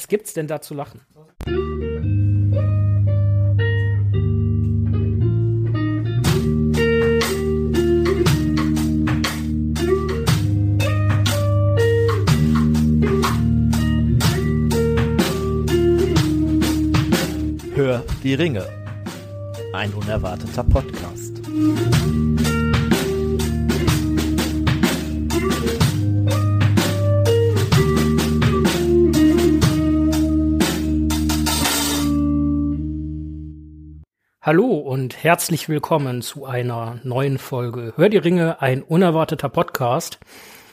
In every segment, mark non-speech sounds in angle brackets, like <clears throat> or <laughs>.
Was gibt's denn da zu lachen? Hör die Ringe. Ein unerwarteter Podcast. Hallo und herzlich willkommen zu einer neuen Folge Hör die Ringe, ein unerwarteter Podcast.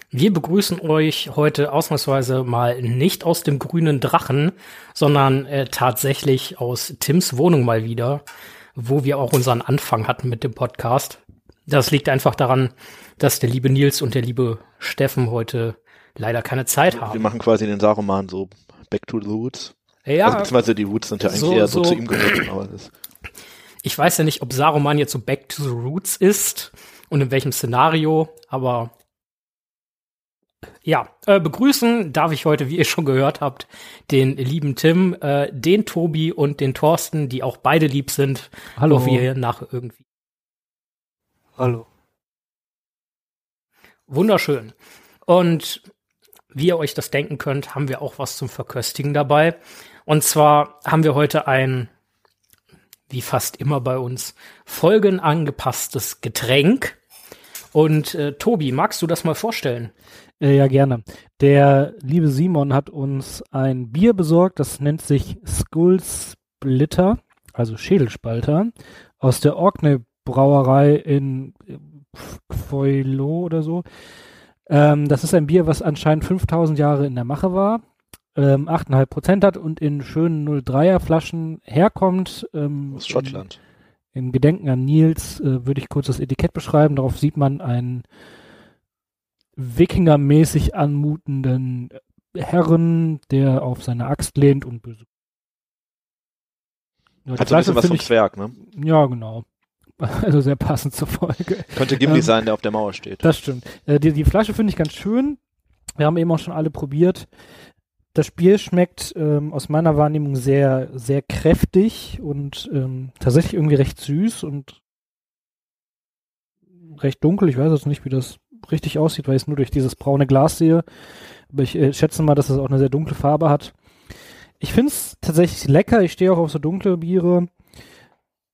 Wir begrüßen euch heute ausnahmsweise mal nicht aus dem grünen Drachen, sondern äh, tatsächlich aus Tims Wohnung mal wieder, wo wir auch unseren Anfang hatten mit dem Podcast. Das liegt einfach daran, dass der liebe Nils und der liebe Steffen heute leider keine Zeit haben. Wir machen quasi den Saruman so back to the roots. Ja, also beziehungsweise die Roots sind ja eigentlich so- eher so, so- zu ihm gehört. Aber das, Ich weiß ja nicht, ob Saruman jetzt so Back to the Roots ist und in welchem Szenario, aber ja, äh, begrüßen darf ich heute, wie ihr schon gehört habt, den lieben Tim, äh, den Tobi und den Thorsten, die auch beide lieb sind. Hallo. Wir nachher irgendwie. Hallo. Wunderschön. Und wie ihr euch das denken könnt, haben wir auch was zum Verköstigen dabei. Und zwar haben wir heute ein, wie fast immer bei uns, folgenangepasstes Getränk. Und äh, Tobi, magst du das mal vorstellen? Äh, ja, gerne. Der liebe Simon hat uns ein Bier besorgt, das nennt sich Skull Splitter, also Schädelspalter, aus der Orkney Brauerei in Foilo oder so. Ähm, das ist ein Bier, was anscheinend 5000 Jahre in der Mache war, ähm, 8,5 Prozent hat und in schönen 03er Flaschen herkommt. Ähm, aus Schottland. Im Gedenken an Nils äh, würde ich kurz das Etikett beschreiben. Darauf sieht man einen Wikingermäßig anmutenden Herren, der auf seine Axt lehnt und böse. Ja, Hat so ein bisschen was vom ich, Zwerg, ne? Ja, genau. <laughs> Also sehr passend zur Folge. Könnte Gimli Ähm, sein, der auf der Mauer steht. Das stimmt. Äh, die, die Flasche finde ich ganz schön. Wir haben eben auch schon alle probiert. Das Bier schmeckt ähm, aus meiner Wahrnehmung sehr, sehr kräftig und ähm, tatsächlich irgendwie recht süß und recht dunkel. Ich weiß jetzt nicht, wie das richtig aussieht, weil ich es nur durch dieses braune Glas sehe. Aber ich äh, schätze mal, dass es auch eine sehr dunkle Farbe hat. Ich finde es tatsächlich lecker. Ich stehe auch auf so dunkle Biere.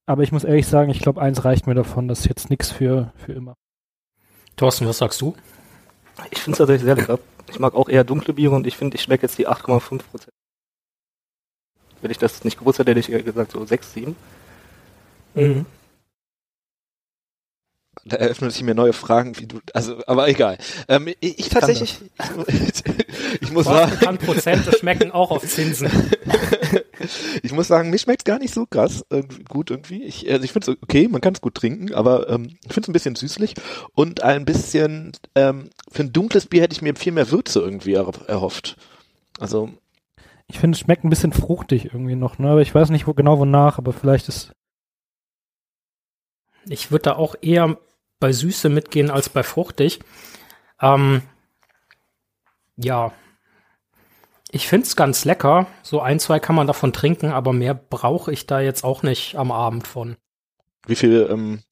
Aber ich muss ehrlich sagen, ich glaube, eins reicht mir davon. Das ist jetzt nichts für, für immer. Thorsten, was sagst du? Ich finde es tatsächlich sehr lecker. Ich mag auch eher dunkle Biere und ich finde, ich schmecke jetzt die 8,5 Prozent. Wenn ich das nicht gewusst hätte, hätte ich eher gesagt so 6, 7. Mhm. Da eröffnen sich mir neue Fragen, wie du, also, aber egal. Ähm, ich, ich tatsächlich, <laughs> ich muss Thorsten sagen, kann Prozente schmecken auch auf Zinsen. <laughs> ich muss sagen, mir schmeckt gar nicht so krass irgendwie, gut irgendwie. Ich, also ich finde es okay, man kann es gut trinken, aber ähm, ich finde es ein bisschen süßlich und ein bisschen, ähm, für ein dunkles Bier hätte ich mir viel mehr Würze irgendwie er, erhofft. Also, Ich finde, es schmeckt ein bisschen fruchtig irgendwie noch, ne? Aber ich weiß nicht wo, genau wonach, aber vielleicht ist. Ich würde da auch eher bei Süße mitgehen als bei fruchtig. Ähm, ja. Ich find's ganz lecker. So ein, zwei kann man davon trinken, aber mehr brauche ich da jetzt auch nicht am Abend von. wie viel ähm,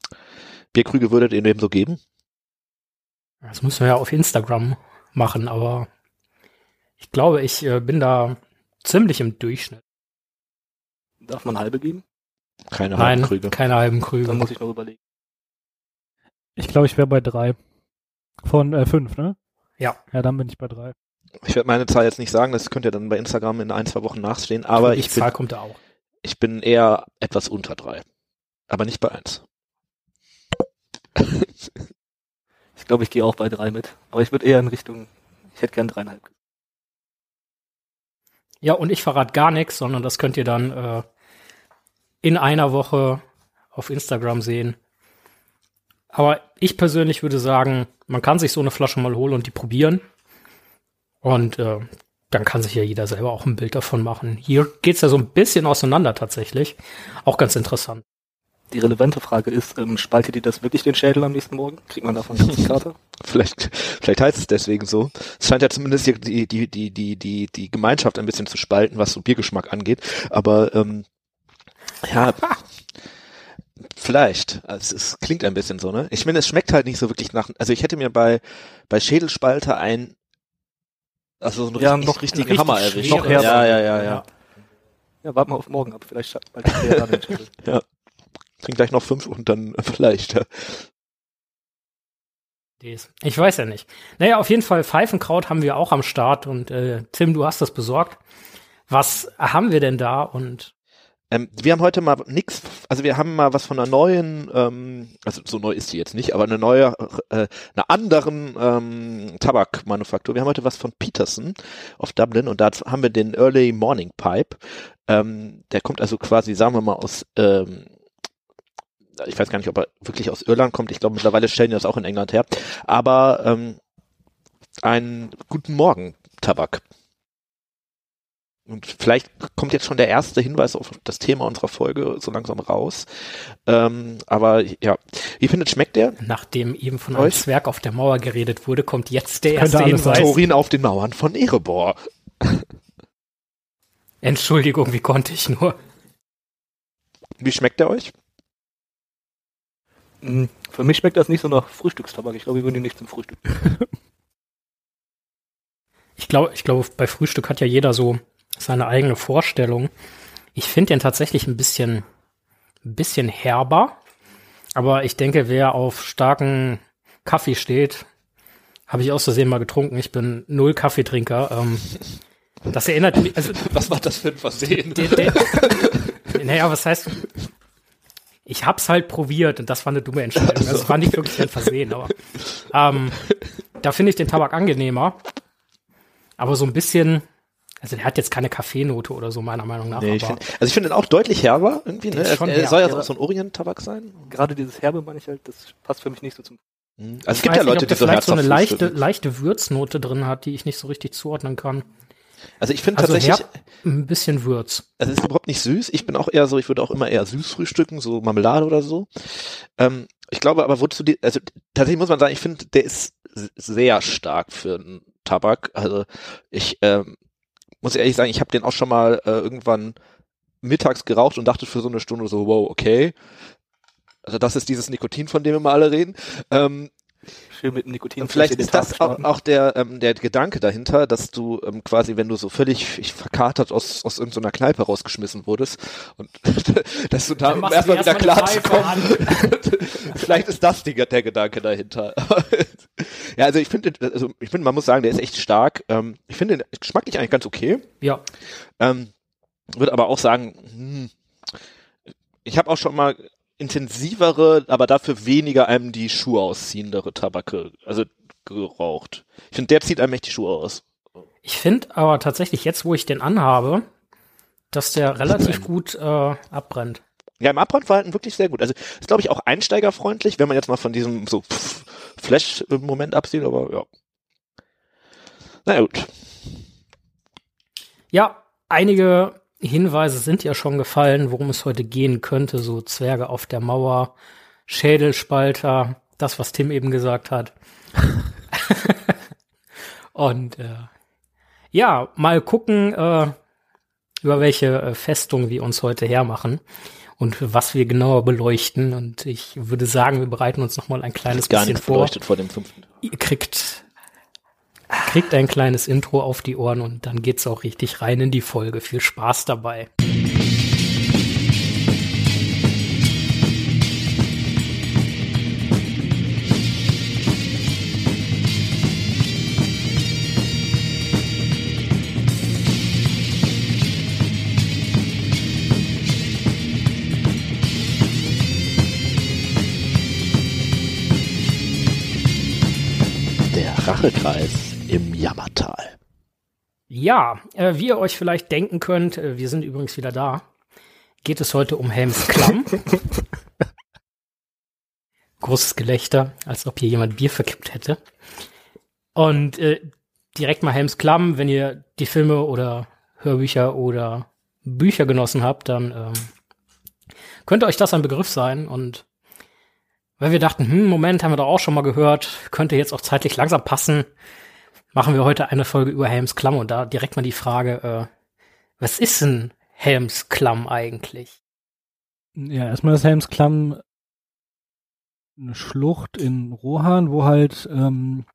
Bierkrüge würdet ihr dem so geben? Das müssen wir ja auf Instagram machen, aber ich glaube, ich äh, bin da ziemlich im Durchschnitt. Darf man halbe geben? Keine Nein, halben Krüge. keine halben Dann Krüge. muss ich noch überlegen. Ich glaube, ich wäre bei drei. Von äh, fünf, ne? Ja. Ja, dann bin ich bei drei. Ich werde meine Zahl jetzt nicht sagen, das könnt ihr dann bei Instagram in ein, zwei Wochen nachstehen, aber die ich Zahl bin, kommt da auch. ich bin eher etwas unter drei. Aber nicht bei eins. <laughs> Ich glaube, ich gehe auch bei 3 mit. Aber ich würde eher in Richtung, ich hätte gern dreieinhalb. Ja, und ich verrate gar nichts, sondern das könnt ihr dann äh, in einer Woche auf Instagram sehen. Aber ich persönlich würde sagen, man kann sich so eine Flasche mal holen und die probieren. Und äh, dann kann sich ja jeder selber auch ein Bild davon machen. Hier geht's ja so ein bisschen auseinander tatsächlich. Auch ganz interessant. Die relevante Frage ist, ähm, spaltet ihr das wirklich den Schädel am nächsten Morgen? Kriegt man davon eine Karte? <laughs> Vielleicht, vielleicht heißt es deswegen so. Es scheint ja zumindest die, die, die, die, die, die, die Gemeinschaft ein bisschen zu spalten, was so Biergeschmack angeht. Aber ähm, ja, vielleicht. Also es klingt ein bisschen so, ne? Ich meine, es schmeckt halt nicht so wirklich nach. Also ich hätte mir bei bei Schädelspalter ein also so einen Ja, richtig, noch richtigen richtig Hammer erwischt. Noch ja, ja, ja, ja. Ja, warte mal auf morgen ab. Vielleicht spaltet ihr da den Schädel. Trink gleich noch fünf und dann <laughs> vielleicht. Ja. Des. Ich weiß ja nicht. Naja, auf jeden Fall Pfeifenkraut haben wir auch am Start und äh, Tim, du hast das besorgt. Was haben wir denn da? Und Ähm, wir haben heute mal nix, also wir haben mal was von einer neuen, ähm, also so neu ist die jetzt nicht, aber eine neue, äh, einer anderen ähm, Tabakmanufaktur. Wir haben heute was von Peterson auf Dublin und da haben wir den Early Morning Pipe. Ähm, der kommt also quasi, sagen wir mal, aus, ähm, ich weiß gar nicht, ob er wirklich aus Irland kommt. Ich glaube, mittlerweile stellen die das auch in England her. Aber ähm, ein Guten Morgen Tabak. Und vielleicht kommt jetzt schon der erste Hinweis auf das Thema unserer Folge so langsam raus. Ähm, aber ja, wie findet schmeckt der? nachdem eben von einem Euch? Zwerg auf der Mauer geredet wurde, kommt jetzt der erste. Hinweis. Taurin auf den Mauern von Erebor. <laughs> Entschuldigung, wie konnte ich nur? Wie schmeckt der euch? Mm, Für mich schmeckt das nicht so nach Frühstückstabak. Ich glaube, ich würde ihn nicht zum Frühstück. <laughs> Ich glaube, ich glaube, bei Frühstück hat ja jeder so seine eigene Vorstellung. Ich finde den tatsächlich ein bisschen, ein bisschen herber. Aber ich denke, wer auf starken Kaffee steht, habe ich aus Versehen mal getrunken. Ich bin null Kaffeetrinker. Ähm, das erinnert mich, also <laughs> Was war das für ein Versehen? der, der, naja, was heißt, ich hab's halt probiert und das war eine dumme Entscheidung. Also, Das war nicht wirklich ein Versehen, aber ähm, da finde ich den Tabak angenehmer. Aber so ein bisschen, also der hat jetzt keine Kaffeenote oder so, meiner Meinung nach. Nee, ich find, also ich finde den auch deutlich herber irgendwie. Ne? Er, schon er herb, soll ja auch so ein Orient-Tabak sein. Gerade dieses Herbe meine ich halt, das passt für mich nicht so zum. Mhm. Also es gibt ja nicht, Leute, ob der die so vielleicht so eine leichte, leichte Würznote drin hat, die ich nicht so richtig zuordnen kann. Also ich finde Also tatsächlich, herb, ein bisschen Würz. also es ist überhaupt nicht süß. Ich bin auch eher so, ich würde auch immer eher süß frühstücken, so Marmelade oder so. Ähm, ich glaube aber, wozu die, also tatsächlich muss man sagen, ich finde, der ist sehr stark für einen Tabak. Also ich ähm, muss ehrlich sagen, ich habe den auch schon mal äh, irgendwann mittags geraucht und dachte für so eine Stunde so, wow, okay. Also das ist dieses Nikotin, von dem wir mal alle reden. Ähm, Schön mit dem Nikotin. und vielleicht ist das auch, auch der, ähm, der Gedanke dahinter, dass du ähm, quasi, wenn du so völlig ich, verkatert aus, aus irgendeiner Kneipe rausgeschmissen wurdest und <laughs> dass du da erstmal wieder erstmal klar zu kommen. <laughs> vielleicht ist das die, der Gedanke dahinter. <laughs> ja, also ich finde, also ich finde, man muss sagen, der ist echt stark. Ähm, ich finde den geschmacklich eigentlich ganz okay. Ja, Ähm, würde aber auch sagen, hm, ich habe auch schon mal intensivere, aber dafür weniger einem die Schuhe ausziehendere Tabake, also geraucht. Ich finde, der zieht einem echt die Schuhe aus. ich finde aber tatsächlich jetzt, wo ich den anhabe, dass der <clears throat> relativ gut äh, abbrennt. Ja, im Abbrandverhalten wirklich sehr gut. Also ist, glaube ich, auch einsteigerfreundlich, wenn man jetzt mal von diesem so Flash-Moment absieht, aber ja. Na gut. Ja, einige Hinweise sind ja schon gefallen, worum es heute gehen könnte. So Zwerge auf der Mauer, Schädelspalter, das, was Tim eben gesagt hat. <laughs> Und äh, ja, mal gucken, äh, über welche äh, Festung wir uns heute hermachen und was wir genauer beleuchten. Und ich würde sagen, wir bereiten uns noch mal ein kleines bisschen vor. beleuchtet vor dem fünften. Ihr kriegt, kriegt ein kleines Intro auf die Ohren und dann geht's auch richtig rein in die Folge. Viel Spaß dabei. Der Rachekreis im Jammertal. Ja, äh, wie ihr euch vielleicht denken könnt, äh, wir sind übrigens wieder da, geht es heute um Helms Klamm. <laughs> Großes Gelächter, als ob hier jemand Bier verkippt hätte. Und äh, direkt mal Helms Klamm, wenn ihr die Filme oder Hörbücher oder Bücher genossen habt, dann ähm, Könnte euch das ein Begriff sein? Und weil wir dachten, hm, Moment, haben wir doch auch schon mal gehört, könnte jetzt auch zeitlich langsam passen, machen wir heute eine Folge über Helms-Klamm und da direkt mal die Frage, äh, was ist denn Helms-Klamm eigentlich? Ja, erstmal ist Helms-Klamm eine Schlucht in Rohan, wo halt ähm,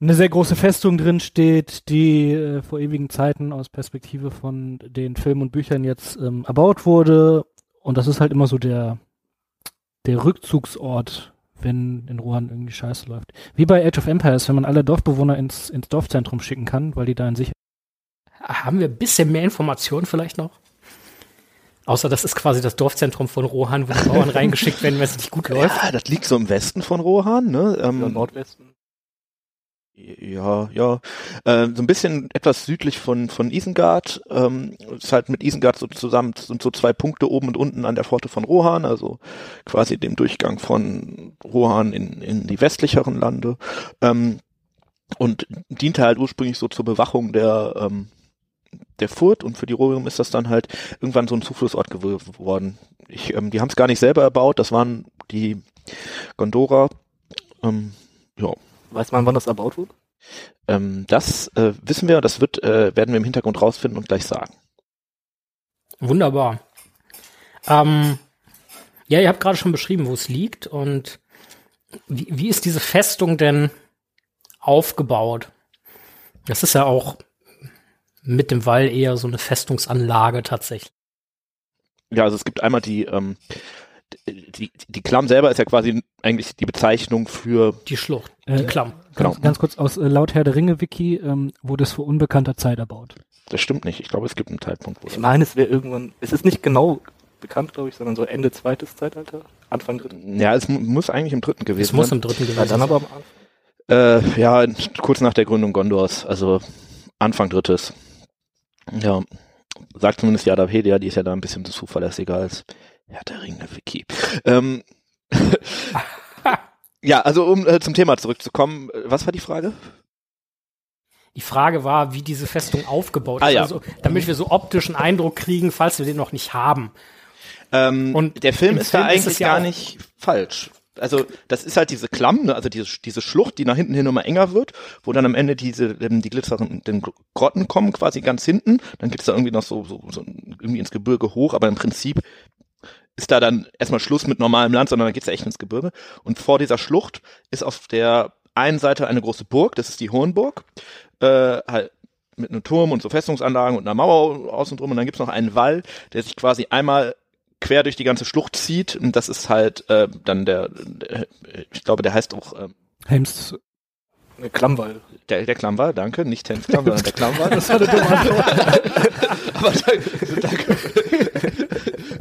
eine sehr große Festung drin steht, die äh, vor ewigen Zeiten aus Perspektive von den Filmen und Büchern jetzt ähm, erbaut wurde. Und das ist halt immer so der, der Rückzugsort, wenn in Rohan irgendwie Scheiße läuft. Wie bei Age of Empires, wenn man alle Dorfbewohner ins, ins Dorfzentrum schicken kann, weil die da in sich. Haben wir ein bisschen mehr Informationen vielleicht noch? Außer das ist quasi das Dorfzentrum von Rohan, wo die Bauern <laughs> reingeschickt werden, wenn es nicht gut läuft. Ja, das liegt so im Westen von Rohan, ne? Ähm, Ja, Nordwesten. Ja, ja. Äh, so ein bisschen etwas südlich von, von Isengard. Ähm, ist halt mit Isengard so zusammen, sind so zwei Punkte oben und unten an der Pforte von Rohan, also quasi dem Durchgang von Rohan in, in die westlicheren Lande. Ähm, und diente halt ursprünglich so zur Bewachung der, ähm, der Furt und für die Rohirrim ist das dann halt irgendwann so ein Zuflussort geworden. Ich, ähm, die haben es gar nicht selber erbaut, das waren die Gondora. Ähm, ja, Weiß man, wann das erbaut wurde? ähm, das äh, wissen wir, das wird, äh, werden wir im Hintergrund rausfinden und gleich sagen. Wunderbar. Ähm, ja, ihr habt gerade schon beschrieben, wo es liegt und wie, wie ist diese Festung denn aufgebaut? Das ist ja auch mit dem Wall eher so eine Festungsanlage tatsächlich. Ja, also es gibt einmal die, ähm, die, die Klamm selber ist ja quasi eigentlich die Bezeichnung für, Die Schlucht, Äh, die Klamm. Genau. Ganz, ganz kurz aus äh, laut Herr der Ringe Wiki ähm, wurde es vor unbekannter Zeit erbaut. das stimmt nicht, ich glaube, es gibt einen Zeitpunkt, wo Ich meine, es wäre irgendwann, es ist nicht genau bekannt, glaube ich, sondern so Ende zweites Zeitalter, Anfang dritten. ja, es mu- muss eigentlich im dritten gewesen Es muss sein. im dritten gewesen dann sein. aber am Anfang. Äh, ja, kurz nach der Gründung Gondors, also Anfang drittes. Ja, sagt zumindest Jadapedia, die ist ja da ein bisschen zuverlässiger als Herr der Ringe Wiki. Ähm, <laughs> ja, also um äh, zum Thema zurückzukommen, äh, was war die Frage? Die Frage war, wie diese Festung aufgebaut Ah, ist, ja. also, damit wir so optischen Eindruck kriegen, falls wir den noch nicht haben. Ähm, Und der Film ist da Film ist eigentlich es ja gar nicht falsch. Also das ist halt diese Klamm, ne? also diese, diese Schlucht, die nach hinten hin immer enger wird, wo dann am Ende diese ähm, die glitzernden Grotten kommen, quasi ganz hinten. Dann gibt's da irgendwie noch so, so, so irgendwie ins Gebirge hoch, aber im Prinzip ist da dann erstmal Schluss mit normalem Land, sondern dann geht's ja echt ins Gebirge. Und vor dieser Schlucht ist auf der einen Seite eine große Burg, das ist die Hohenburg, äh, halt mit einem Turm und so Festungsanlagen und einer Mauer außen drum. Und dann gibt's noch einen Wall, der sich quasi einmal quer durch die ganze Schlucht zieht. Und das ist halt äh, dann der, der, ich glaube, der heißt auch äh, Helms Eine Klammwall. der, der Klammwall, danke, nicht Tänzklamm, <laughs> sondern der Klammwall. Das war eine dumme <laughs> Antwort. Aber danke, danke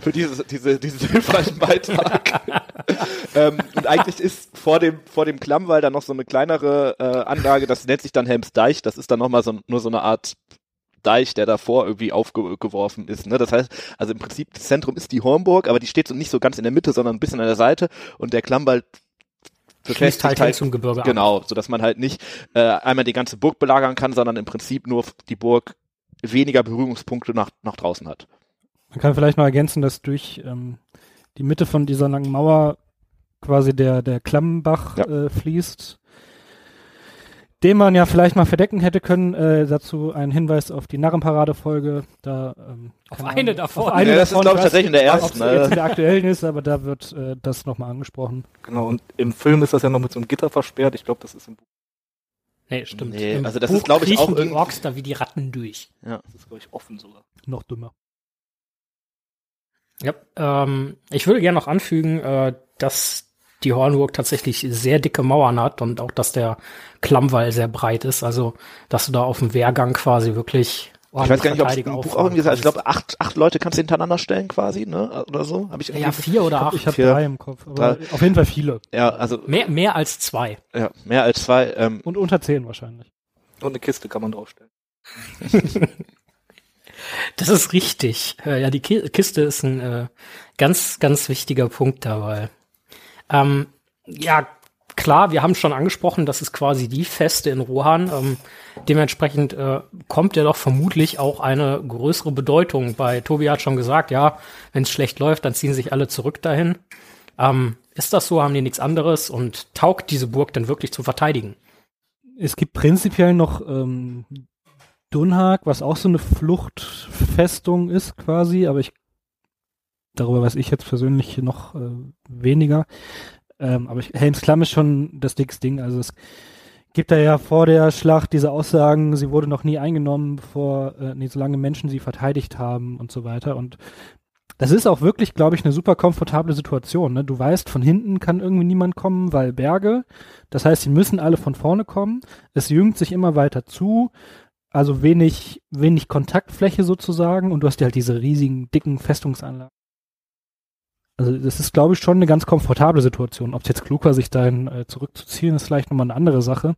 für dieses, diese, diesen hilfreichen Beitrag. <laughs> ähm, und eigentlich ist vor dem, vor dem Klammwall dann noch so eine kleinere äh, Anlage, das nennt sich dann Helmsdeich, das ist dann nochmal so, nur so eine Art Deich, der davor irgendwie aufgeworfen ist. Ne? Das heißt, also im Prinzip das Zentrum ist die Hornburg, aber die steht so nicht so ganz in der Mitte, sondern ein bisschen an der Seite und der Klammwall Schließt halt, hin zum Gebirge an. Genau, so dass man halt nicht äh, einmal die ganze Burg belagern kann, sondern im Prinzip nur die Burg weniger Berührungspunkte nach, nach draußen hat. Man kann vielleicht noch ergänzen, dass durch ähm, die Mitte von dieser langen Mauer quasi der, der Klammbach Ja. äh, fließt, den man ja vielleicht mal verdecken hätte können. Äh, dazu ein Hinweis auf die Narrenparade-Folge. Da, ähm, Auf eine Ahnung, davon. Auf eine Ja, das ist, davon. glaub ich, weiß tatsächlich in der nicht, ersten, ob's jetzt ne? in der aktuellen ist, aber da wird äh, das nochmal angesprochen. Genau, und im Film ist das ja noch mit so einem Gitter versperrt. Ich glaube, das ist im Buch, Nee, stimmt. Nee, Im also das Buch ist, glaub ich, auch die irgendwie- Orks da wie die Ratten durch. das ist, glaube ich, offen sogar. Noch dümmer. Ja, ähm, ich würde gerne noch anfügen, äh, dass die Hornburg tatsächlich sehr dicke Mauern hat und auch, dass der Klammwall sehr breit ist. Also, dass du da auf dem Wehrgang quasi wirklich Ich weiß gar nicht, ob es im Buch auch irgendwie gesagt Ich kannst. glaube, acht, acht Leute kannst du hintereinander stellen quasi, ne? Oder so? Habe ich irgendwie Ja, vier oder acht. Ich habe drei im Kopf, aber auf jeden Fall viele. ja, also Mehr, mehr als zwei. ja, mehr als zwei. Ähm, Und unter zehn wahrscheinlich. Und eine Kiste kann man draufstellen. <laughs> Das ist richtig. Äh, ja, die Ki Kiste ist ein äh, ganz, ganz wichtiger Punkt dabei. Ähm, ja, klar, wir haben schon angesprochen, das ist quasi die Feste in Rohan. Ähm, dementsprechend äh, kommt ja doch vermutlich auch eine größere Bedeutung. Bei Tobi hat schon gesagt, ja, wenn es schlecht läuft, dann ziehen sich alle zurück dahin. Ähm, ist das so? Haben die nichts anderes? Und taugt diese Burg denn wirklich zu verteidigen? Es gibt prinzipiell noch ähm, Dunhag, was auch so eine Fluchtfestung ist quasi, aber ich darüber weiß ich jetzt persönlich noch äh, weniger. Ähm, aber ich, Helms Klamm ist schon das dickste Ding. Also es gibt da ja vor der Schlacht diese Aussagen, sie wurde noch nie eingenommen, bevor äh, nee, solange Menschen sie verteidigt haben und so weiter. Und das ist auch wirklich, glaube ich, eine super komfortable Situation. Ne? Du weißt, von hinten kann irgendwie niemand kommen, weil Berge. Das heißt, sie müssen alle von vorne kommen. Es jüngt sich immer weiter zu. Also wenig, wenig Kontaktfläche sozusagen. Und du hast ja halt diese riesigen, dicken Festungsanlagen. Also das ist, glaube ich, schon eine ganz komfortable Situation. Ob es jetzt klug war, sich dahin äh, zurückzuziehen, ist vielleicht nochmal eine andere Sache.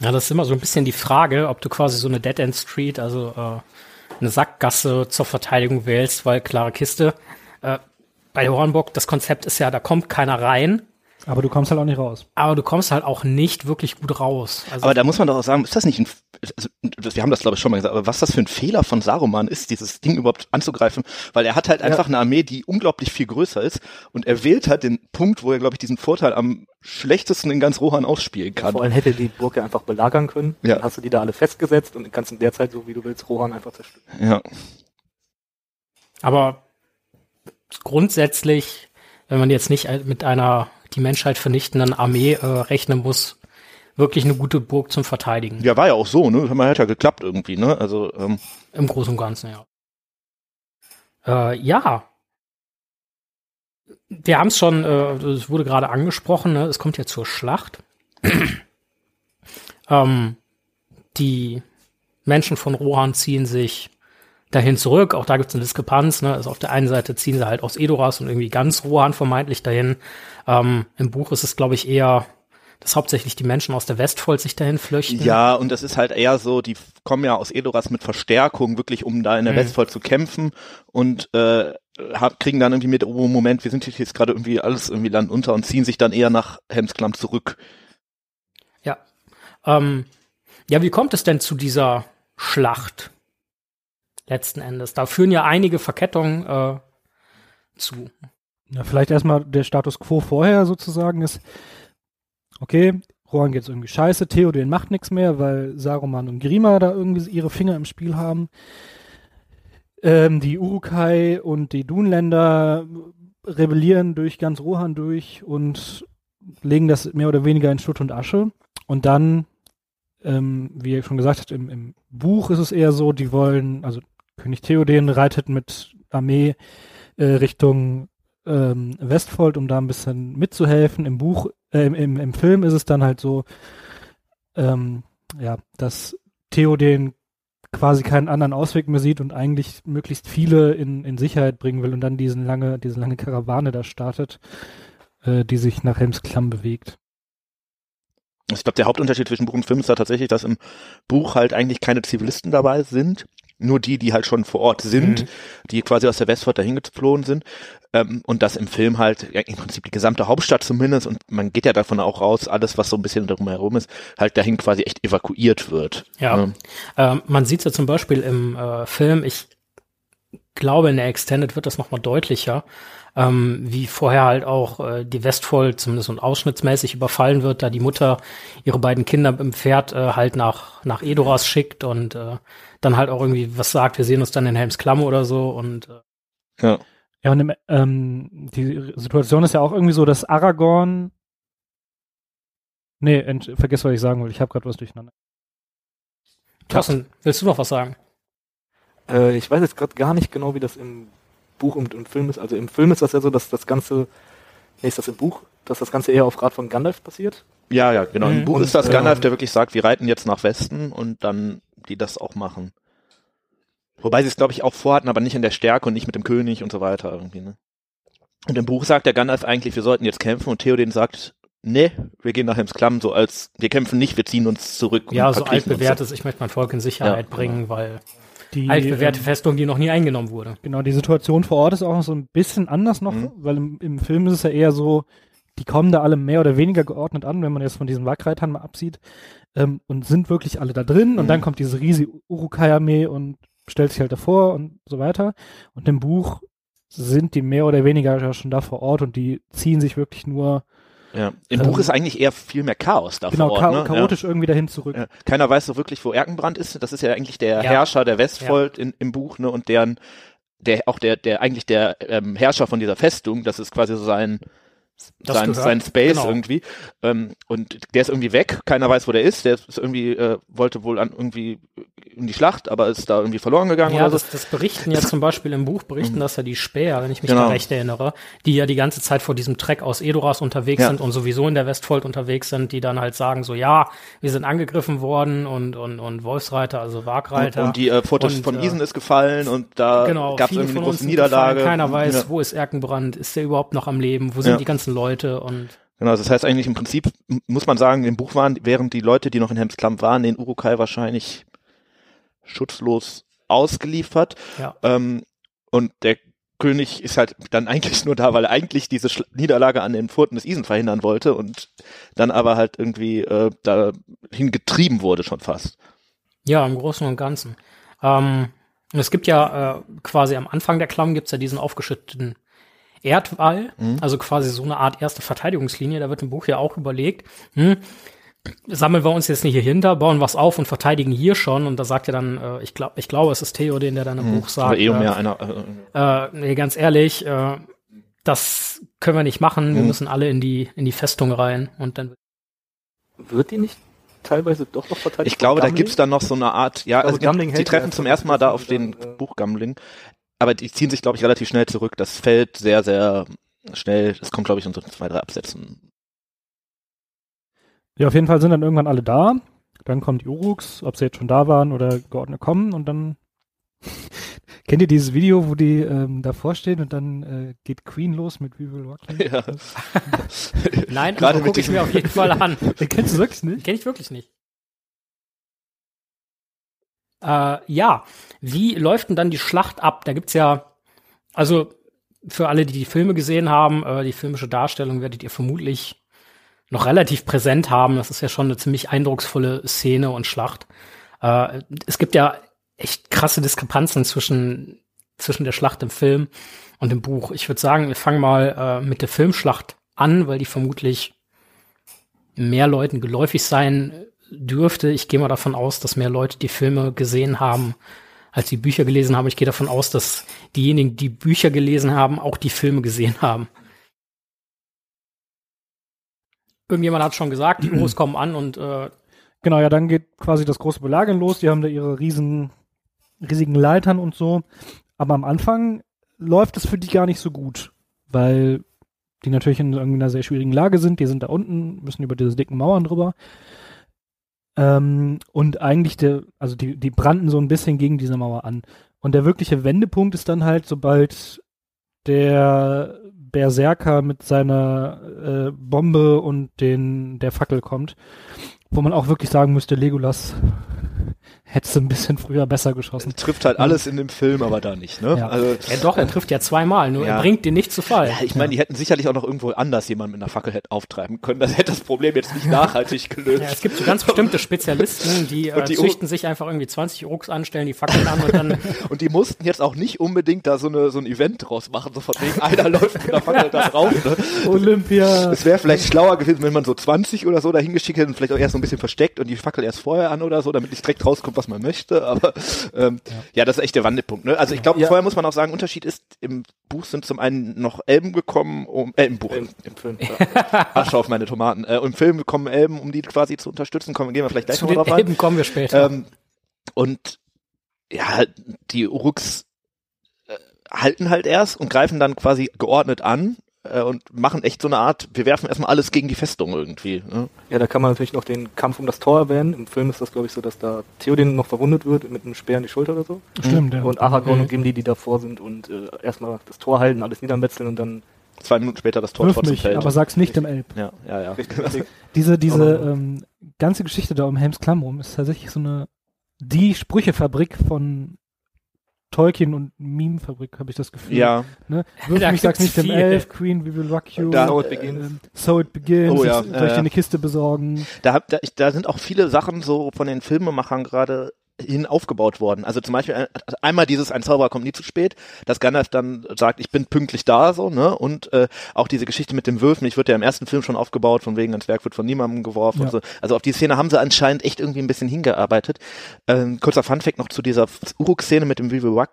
Ja, das ist immer so ein bisschen die Frage, ob du quasi so eine Dead End Street, also äh, eine Sackgasse zur Verteidigung wählst, weil klare Kiste. Äh, bei Hornbock, das Konzept ist ja, da kommt keiner rein. Aber du kommst halt auch nicht raus. Aber du kommst halt auch nicht wirklich gut raus. Also aber da muss man doch auch sagen, ist das nicht ein, also, wir haben das glaube ich schon mal gesagt, aber was das für ein Fehler von Saruman ist, dieses Ding überhaupt anzugreifen, weil er hat halt ja. einfach eine Armee, die unglaublich viel größer ist und er wählt halt den Punkt, wo er glaube ich diesen Vorteil am schlechtesten in ganz Rohan ausspielen kann. Vor allem hätte die Burg ja einfach belagern können, ja. dann hast du die da alle festgesetzt und kannst in der Zeit, so wie du willst, Rohan einfach zerstören. Ja. Aber grundsätzlich, wenn man jetzt nicht mit einer die Menschheit vernichtenden Armee äh, rechnen muss, wirklich eine gute Burg zum Verteidigen. Ja, war ja auch so, ne? Man hat ja geklappt irgendwie, ne? Also ähm. im Großen und Ganzen, ja. Äh, ja. Wir haben es schon, äh, es wurde gerade angesprochen, ne? es kommt ja zur Schlacht. <clears throat> ähm, die Menschen von Rohan ziehen sich dahin zurück. Auch da gibt es eine Diskrepanz. Ne? Also auf der einen Seite ziehen sie halt aus Edoras und irgendwie ganz Rohan vermeintlich dahin. Ähm, Im Buch ist es, glaube ich, eher dass hauptsächlich die Menschen aus der Westfold sich dahin flüchten. Ja, und das ist halt eher so, die kommen ja aus Edoras mit Verstärkung, wirklich um da in der mhm. Westfold zu kämpfen und äh, hab, kriegen dann irgendwie mit, oh Moment, wir sind jetzt gerade irgendwie alles irgendwie Land unter und ziehen sich dann eher nach Helmsklamm zurück. Ja. Ähm, ja, wie kommt es denn zu dieser Schlacht? Letzten Endes. Da führen ja einige Verkettungen äh, zu. Ja, vielleicht erstmal der Status quo vorher sozusagen ist, okay, Rohan geht's irgendwie scheiße, Theoden macht nichts mehr, weil Saruman und Grima da irgendwie ihre Finger im Spiel haben. Ähm, die Urukai und die Dunländer rebellieren durch ganz Rohan durch und legen das mehr oder weniger in Schutt und Asche. Und dann, ähm, wie ihr schon gesagt habt, im, im Buch ist es eher so, die wollen, also König Theoden reitet mit Armee äh, Richtung ähm, Westfold, um da ein bisschen mitzuhelfen. Im Buch, äh, im, im Film ist es dann halt so, ähm, ja, dass Theoden quasi keinen anderen Ausweg mehr sieht und eigentlich möglichst viele in, in Sicherheit bringen will und dann diesen lange, diese lange Karawane da startet, äh, die sich nach Helmsklamm bewegt. Ich glaube, der Hauptunterschied zwischen Buch und Film ist da tatsächlich, dass im Buch halt eigentlich keine Zivilisten dabei sind, nur die, die halt schon vor Ort sind, mhm. die quasi aus der Westford dahin geflohen sind. Ähm, und das im Film halt ja, im Prinzip die gesamte Hauptstadt zumindest, und man geht ja davon auch raus, alles, was so ein bisschen darum herum ist, halt dahin quasi echt evakuiert wird. Ja. Ähm, ähm man sieht ja zum Beispiel im äh, Film, ich glaube, in der Extended wird das nochmal deutlicher, ähm, wie vorher halt auch äh, die Westfold zumindest und ausschnittsmäßig überfallen wird, da die Mutter ihre beiden Kinder im Pferd äh, halt nach, nach Edoras schickt und äh, dann halt auch irgendwie was sagt, wir sehen uns dann in Helms Klamm oder so und äh, ja. Ja, und im, ähm, die Situation ist ja auch irgendwie so, dass Aragorn Nee, vergiss, was ich sagen wollte. Ich habe gerade was durcheinander. Thorsten, willst du noch was sagen? Äh, ich weiß jetzt gerade gar nicht genau, wie das im Buch und im Film ist. Also im Film ist das ja so, dass das Ganze, nee, ist das im Buch, dass das Ganze eher auf Rat von Gandalf passiert? Ja, ja, genau. Im mhm. Buch und, ist das Gandalf, der wirklich sagt, wir reiten jetzt nach Westen und dann die das auch machen. Wobei sie es, glaube ich, auch vorhatten, aber nicht in der Stärke und nicht mit dem König und so weiter irgendwie, ne? Und im Buch sagt der Gandalf eigentlich, wir sollten jetzt kämpfen und Theoden sagt, nee, wir gehen nach Helms Klamm, so als, wir kämpfen nicht, wir ziehen uns zurück. Ja, so altbewährtes, ich möchte mein Volk in Sicherheit ja, bringen, weil Die, altbewährte ähm, Festung, die noch nie eingenommen wurde. Genau, die Situation vor Ort ist auch so ein bisschen anders noch, Mhm. weil im, im Film ist es ja eher so, die kommen da alle mehr oder weniger geordnet an, wenn man jetzt von diesen Wagreitern mal absieht, ähm, und sind wirklich alle da drin und Mhm. dann kommt diese riesige Urukai-Armee und stellt sich halt davor und so weiter. Und im Buch sind die mehr oder weniger ja schon da vor Ort und die ziehen sich wirklich nur Ja. Im Ähm, Buch ist eigentlich eher viel mehr Chaos da genau vor Ort. Ne? chaotisch irgendwie dahin zurück. Ja. Ja. Keiner weiß so wirklich, wo Erkenbrand ist. Das ist ja eigentlich der Ja. Herrscher der Westfold in, im Buch, ne? Und deren, der auch der, der eigentlich der ähm, Herrscher von dieser Festung, das ist quasi so sein Das sein, gehört, sein Space genau. irgendwie. Ähm, und der ist irgendwie weg, keiner weiß, wo der ist. Der ist irgendwie, äh, wollte wohl an irgendwie in die Schlacht, aber ist da irgendwie verloren gegangen Ja, oder so. das, das berichten ja zum Beispiel im Buch, berichten das ja die Späher, wenn ich mich Genau. da recht erinnere, die ja die ganze Zeit vor diesem Trek aus Edoras unterwegs Ja. sind und sowieso in der Westfold unterwegs sind, die dann halt sagen so, ja, wir sind angegriffen worden und, und, und Wolfsreiter, also Und, Wagreiter. und die äh, Fortress Und, von äh, Isen ist gefallen und da genau, gab es irgendwie eine große Niederlage. gefallen, Keiner weiß, ja. wo ist Erkenbrand, ist der überhaupt noch am Leben, wo sind Ja. die ganzen Leute und Genau, das heißt eigentlich im Prinzip, muss man sagen, im Buch waren, während die Leute, die noch in Helmsklamm waren, den Urukai wahrscheinlich schutzlos ausgeliefert. ja. Ähm, und der König ist halt dann eigentlich nur da, weil er eigentlich diese Schla Niederlage an den Furten des Isen verhindern wollte und dann aber halt irgendwie äh, dahin getrieben wurde schon fast. Ja, im Großen und Ganzen. Ähm, es gibt ja äh, quasi am Anfang der Klamm gibt's ja diesen aufgeschütteten Erdwall, Mhm. also quasi so eine Art erste Verteidigungslinie. Da wird im Buch ja auch überlegt, hm, sammeln wir uns jetzt nicht hier hinter, bauen was auf und verteidigen hier schon. Und da sagt er dann, äh, ich glaube, ich glaube, es ist Theoden, der dann im Buch sagt, Oder eh äh, mehr einer. Äh, äh, nee, ganz ehrlich, äh, das können wir nicht machen. Wir Mhm. müssen alle in die in die Festung rein und dann Wird die nicht teilweise doch noch verteidigt? ich glaube, da gibt's dann noch so eine Art, ja, also sie hält treffen zum ersten Mal da auf den äh, Buch Gambling, aber die ziehen sich, glaube ich, relativ schnell zurück. Das fällt sehr, sehr schnell. Es kommt, glaube ich, in so zwei, drei Absätzen. Ja, auf jeden Fall sind dann irgendwann alle da. Dann kommt die Uruks, ob sie jetzt schon da waren oder geordnet kommen und dann <laughs> kennt ihr dieses Video, wo die ähm, davor stehen und dann äh, geht Queen los mit We Will Rock? <laughs> Ja. <laughs> nein, Gerade mit gucke ich mir auf jeden Fall an. Den kennst du wirklich nicht? Kenne ich wirklich nicht. Äh, ja, wie läuft denn dann die Schlacht ab? Da gibt's ja, also für alle, die die Filme gesehen haben, äh, die filmische Darstellung werdet ihr vermutlich noch relativ präsent haben. Das ist ja schon eine ziemlich eindrucksvolle Szene und Schlacht. Äh, es gibt ja echt krasse Diskrepanzen zwischen, zwischen der Schlacht im Film und im Buch. Ich würde sagen, wir fangen mal äh, mit der Filmschlacht an, weil die vermutlich mehr Leuten geläufig sein dürfte. Ich gehe mal davon aus, dass mehr Leute die Filme gesehen haben, als die Bücher gelesen haben. Ich gehe davon aus, dass diejenigen, die Bücher gelesen haben, auch die Filme gesehen haben. Irgendjemand hat schon gesagt, die Urus <clears throat> kommen an und äh, Genau, ja, dann geht quasi das große Belagern los. Die haben da ihre riesen, riesigen Leitern und so. Aber am Anfang läuft es für die gar nicht so gut, weil die natürlich in einer sehr schwierigen Lage sind. Die sind da unten, müssen über diese dicken Mauern drüber. Ähm, und eigentlich der, also die, die brannten so ein bisschen gegen diese Mauer an. Und der wirkliche Wendepunkt ist dann halt, sobald der Berserker mit seiner äh, Bombe und den, der Fackel kommt, wo man auch wirklich sagen müsste, Legolas hättest du ein bisschen früher besser geschossen. Trifft halt alles in dem Film, aber da nicht, ne? Ja. Also, ja doch, er trifft ja zweimal, nur Ja. er bringt den nicht zu Fall. ja, ich meine, die hätten sicherlich auch noch irgendwo anders jemanden mit einer Fackel hätte auftreiben können. Das hätte das Problem jetzt nicht <laughs> nachhaltig gelöst. Ja, es gibt so ganz bestimmte Spezialisten, <laughs> die, äh, Und die züchten sich einfach irgendwie 20 Uruks an, stellen die Fackeln an und dann <laughs> Und die mussten jetzt auch nicht unbedingt da so, eine, so ein Event draus machen, so von wegen, einer läuft mit einer Fackel da drauf. Ne? Olympia. Es wäre vielleicht schlauer gewesen, wenn man so 20 oder so dahin geschickt hätte und vielleicht auch erst so ein bisschen versteckt und die Fackel erst vorher an oder so, damit nicht direkt rauskommt, was man möchte. Aber ähm, ja. das ist echt der Wandelpunkt. Ne? Also ich glaube, Ja. vorher muss man auch sagen, Unterschied ist, im Buch sind zum einen noch Elben gekommen, um, äh, im Buch, Im, im, Film. Asche <laughs> auf meine Tomaten. Äh, Im Film kommen Elben, um die quasi zu unterstützen. Kommen, gehen wir vielleicht gleich zu noch mal den drauf ein. Elben kommen wir später. Ähm, und ja, die Uruks äh, halten halt erst und greifen dann quasi geordnet an äh, und machen echt so eine Art, wir werfen erstmal alles gegen die Festung irgendwie. Ne? Ja, da kann man natürlich noch den Kampf um das Tor erwähnen. Im Film ist das, glaube ich, so, dass da Theoden noch verwundet wird mit einem Speer in die Schulter oder so. Stimmt, ja. Und Aragorn Mhm. und Gimli, die davor sind und äh, erstmal das Tor halten, alles niedermetzeln und dann Zwei Minuten später das Tor Wirf trotzdem mich, fällt. aber sag's nicht im Elb. ja, ja, ja. <laughs> Diese, diese ähm, ganze Geschichte da um Helms Klamm rum ist tatsächlich so eine, die Sprüchefabrik von Tolkien und Meme-Fabrik, habe ich das Gefühl. Ja, Ne? Wirf mich, sag's nicht dem. Elf, Queen, we will rock you. Da- So it begins. ähm, so it begins. Oh ja, soll ich dir eine Kiste besorgen? da, hab, da, ich, da sind auch viele Sachen so von den Filmemachern gerade hin aufgebaut worden. Also zum Beispiel ein- einmal dieses Ein Zauberer kommt nie zu spät, dass Gandalf dann sagt, ich bin pünktlich da, so, ne? Und äh, auch diese Geschichte mit dem Würfen, ich wird ja im ersten Film schon aufgebaut, von wegen, ein Zwerg wird von niemandem geworfen Ja. und so. Also auf die Szene haben sie anscheinend echt irgendwie ein bisschen hingearbeitet. Ähm, kurzer Funfact noch zu dieser Uruk-Szene mit dem Will Rock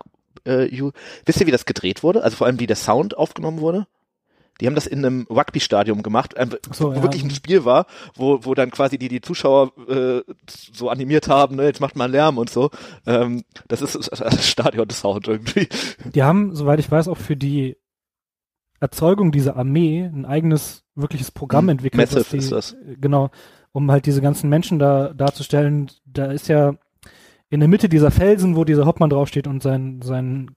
äh, You. Wisst ihr, wie das gedreht wurde? Also vor allem, wie der Sound aufgenommen wurde? Die haben das in einem Rugby-Stadion gemacht, ähm, so, wo ja. wirklich ein Spiel war, wo, wo dann quasi die, die Zuschauer äh, so animiert haben, ne, jetzt macht mal Lärm und so. Ähm, das ist das Stadion-Sound irgendwie. Die haben, soweit ich weiß, auch für die Erzeugung dieser Armee ein eigenes, wirkliches Programm Hm, entwickelt. Massive die, ist das. Genau, um halt diese ganzen Menschen da darzustellen. Da ist ja in der Mitte dieser Felsen, wo dieser Hauptmann draufsteht und sein, sein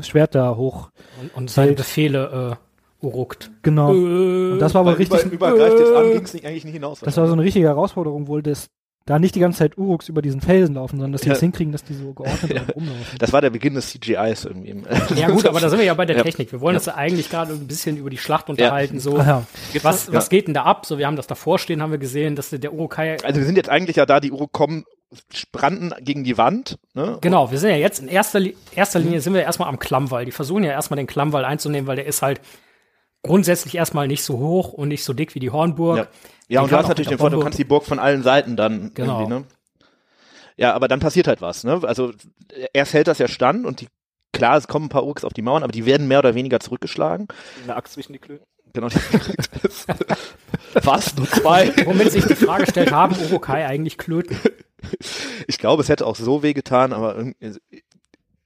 Schwert da hoch. Und, und seine Halt. Befehle äh, uruckt. Genau. Äh, Und das war aber richtig, Über, übergreift jetzt an, ging es nicht, eigentlich nicht hinaus. das war so eine richtige Herausforderung wohl, dass da nicht die ganze Zeit Uruks über diesen Felsen laufen, sondern dass die Ja. das hinkriegen, dass die so geordnet <laughs> Ja. rumlaufen. das war der Beginn des CGIs irgendwie. <laughs> ja gut, aber da sind wir ja bei der Ja. Technik. Wir wollen uns ja eigentlich gerade ein bisschen über die Schlacht unterhalten. So, was, Ja. was geht denn da ab? So, wir haben das davor stehen, haben wir gesehen, dass der, Urukai. Also wir sind jetzt eigentlich ja da, die Uruk kommen, brannten gegen die Wand. Ne? Genau, wir sind ja jetzt in erster, erster Linie sind wir erstmal am Klammwall. Die versuchen ja erstmal den Klammwall einzunehmen, weil der ist halt grundsätzlich erstmal nicht so hoch und nicht so dick wie die Hornburg. Ja, ja und du hast natürlich den Vorteil, du kannst die Burg von allen Seiten dann Genau. irgendwie, ne? Ja, aber dann passiert halt was, ne? Also erst hält das ja stand und die, klar, es kommen ein paar Urks auf die Mauern, aber die werden mehr oder weniger zurückgeschlagen. Eine Axt zwischen die Klöten. Genau. was? <laughs> Nur zwei? Womit sich die Frage stellt, haben Urukai eigentlich Klöten? Ich glaube, es hätte auch so wehgetan, aber irgendwie-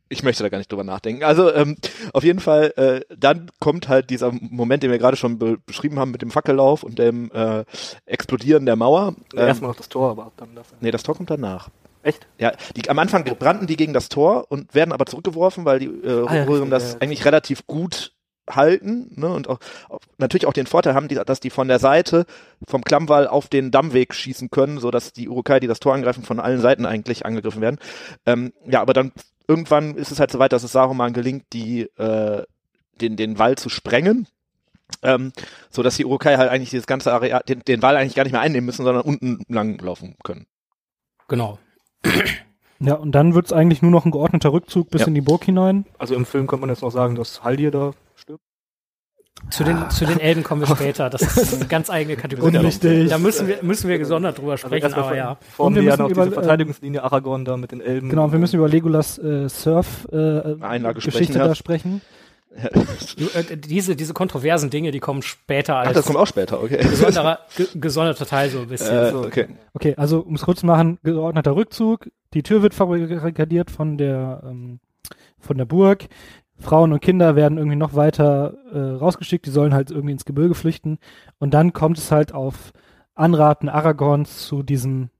ich möchte da gar nicht drüber nachdenken. Also ähm, auf jeden Fall, äh, dann kommt halt dieser Moment, den wir gerade schon be beschrieben haben mit dem Fackellauf und dem äh, Explodieren der Mauer. Also Erstmal noch das Tor, aber dann das. Nee, das Tor kommt danach. Echt? Ja, die, am Anfang brannten die gegen das Tor und werden aber zurückgeworfen, weil die äh, Ah, ja, richtig, das ja. eigentlich relativ gut halten ne, und auch, auch natürlich auch den Vorteil haben, die, dass die von der Seite vom Klammwall auf den Dammweg schießen können, so dass die Urukai, die das Tor angreifen, von allen Seiten eigentlich angegriffen werden. Ähm, ja, aber dann irgendwann ist es halt so weit, dass es Saruman gelingt, die äh, den den Wall zu sprengen. Ähm, so dass die Urukai halt eigentlich dieses ganze Areal, den, den Wall eigentlich gar nicht mehr einnehmen müssen, sondern unten lang laufen können. Genau. <clears throat> Ja, und dann wird's eigentlich nur noch ein geordneter Rückzug bis Ja. in die Burg hinein. Also im Film könnte man jetzt noch sagen, dass Haldir da stirbt. Zu den, zu den Elben kommen wir <laughs> später. Das ist eine ganz eigene Kategorie. ja Unwichtig. Da müssen wir, müssen wir gesondert drüber Also sprechen, erstmal aber von- ja. Und wir ja müssen noch über, diese ähm, Verteidigungslinie Aragorn da mit den Elben. Genau, wir müssen über Legolas äh, Surf äh, ja. da sprechen. Du, äh, diese, diese kontroversen Dinge, die kommen später Ach, als das kommt auch später, okay. besonderer, ge gesonderter Teil so ein bisschen. Äh, so. okay. Okay, also um es kurz zu machen, geordneter Rückzug. Die Tür wird verbarrikadiert von der ähm, von der Burg. Frauen und Kinder werden irgendwie noch weiter äh, rausgeschickt. Die sollen halt irgendwie ins Gebirge flüchten. Und dann kommt es halt auf Anraten Aragorns zu diesem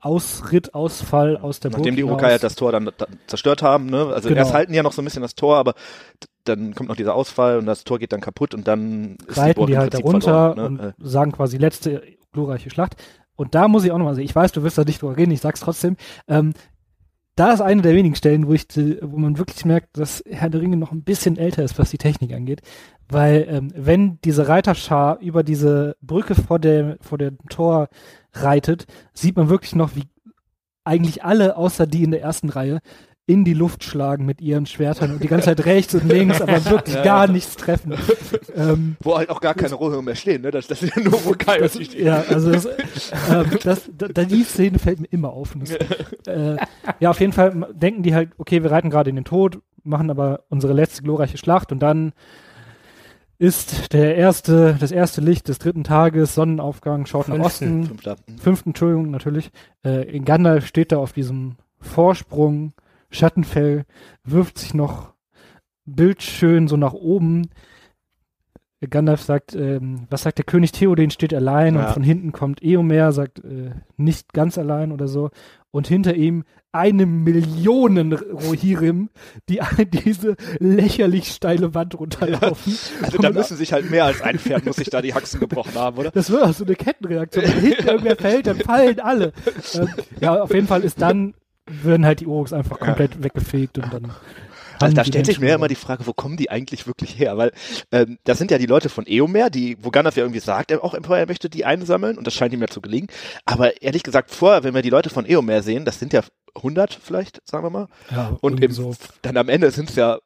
Ausritt, Ausfall aus der Nachdem die Burg. Urukai halt das Tor dann da, zerstört haben, ne? Also Genau. erst halten die ja noch so ein bisschen das Tor, aber dann kommt noch dieser Ausfall und das Tor geht dann kaputt und dann ist die reiten Burg die halt darunter verloren, ne? und sagen quasi letzte glorreiche Schlacht. Und da muss ich auch nochmal sagen, ich weiß, du wirst da nicht drüber reden, ich sag's trotzdem. Ähm, da ist eine der wenigen Stellen, wo ich, wo man wirklich merkt, dass Herr der Ringe noch ein bisschen älter ist, was die Technik angeht. Weil, ähm, wenn diese Reiterschar über diese Brücke vor der, vor dem Tor reitet, sieht man wirklich noch, wie eigentlich alle, außer die in der ersten Reihe, in die Luft schlagen mit ihren Schwertern und die ganze Zeit rechts und links, aber wirklich <laughs> Ja, gar nichts treffen. ähm, Wo halt auch gar keine Rohre mehr stehen, ne? Das, das ist ja nur Urukai. das, und die- ja, also das, ähm, das, da, die Szene fällt mir immer auf. Das, äh, ja, auf jeden Fall denken die halt, okay, wir reiten gerade in den Tod, machen aber unsere letzte glorreiche Schlacht und dann ist der erste, das erste Licht des dritten Tages, Sonnenaufgang, schaut nach Fünften. Osten, Fünfter. fünften, Entschuldigung, natürlich. Äh, in Gandalf steht da auf diesem Vorsprung, Schattenfell, wirft sich noch bildschön so nach oben. Gandalf sagt, ähm, was sagt der König Theoden steht allein Ja. und von hinten kommt Eomer, sagt äh, nicht ganz allein oder so. Und hinter ihm eine Million Rohirrim, die diese lächerlich steile Wand runterlaufen. Also da müssen sich halt mehr als ein Pferd, muss sich da die Haxen gebrochen haben, oder? Das wird auch so eine Kettenreaktion. Wenn hinten irgendwer fällt, dann fallen alle. ähm, ja, auf jeden Fall ist dann werden halt die Uruks einfach komplett weggefegt und dann. Also da stellt sich mir ja immer die Frage, wo kommen die eigentlich wirklich her? Weil ähm, das sind ja die Leute von Eomer, die, wo Gandalf ja irgendwie sagt, er auch vorher möchte die einsammeln und das scheint ihm ja zu gelingen. Aber ehrlich gesagt, vorher, wenn wir die Leute von Eomer sehen, das sind ja 100 vielleicht, sagen wir mal. Ja, Und im, so. dann am Ende sind es ja,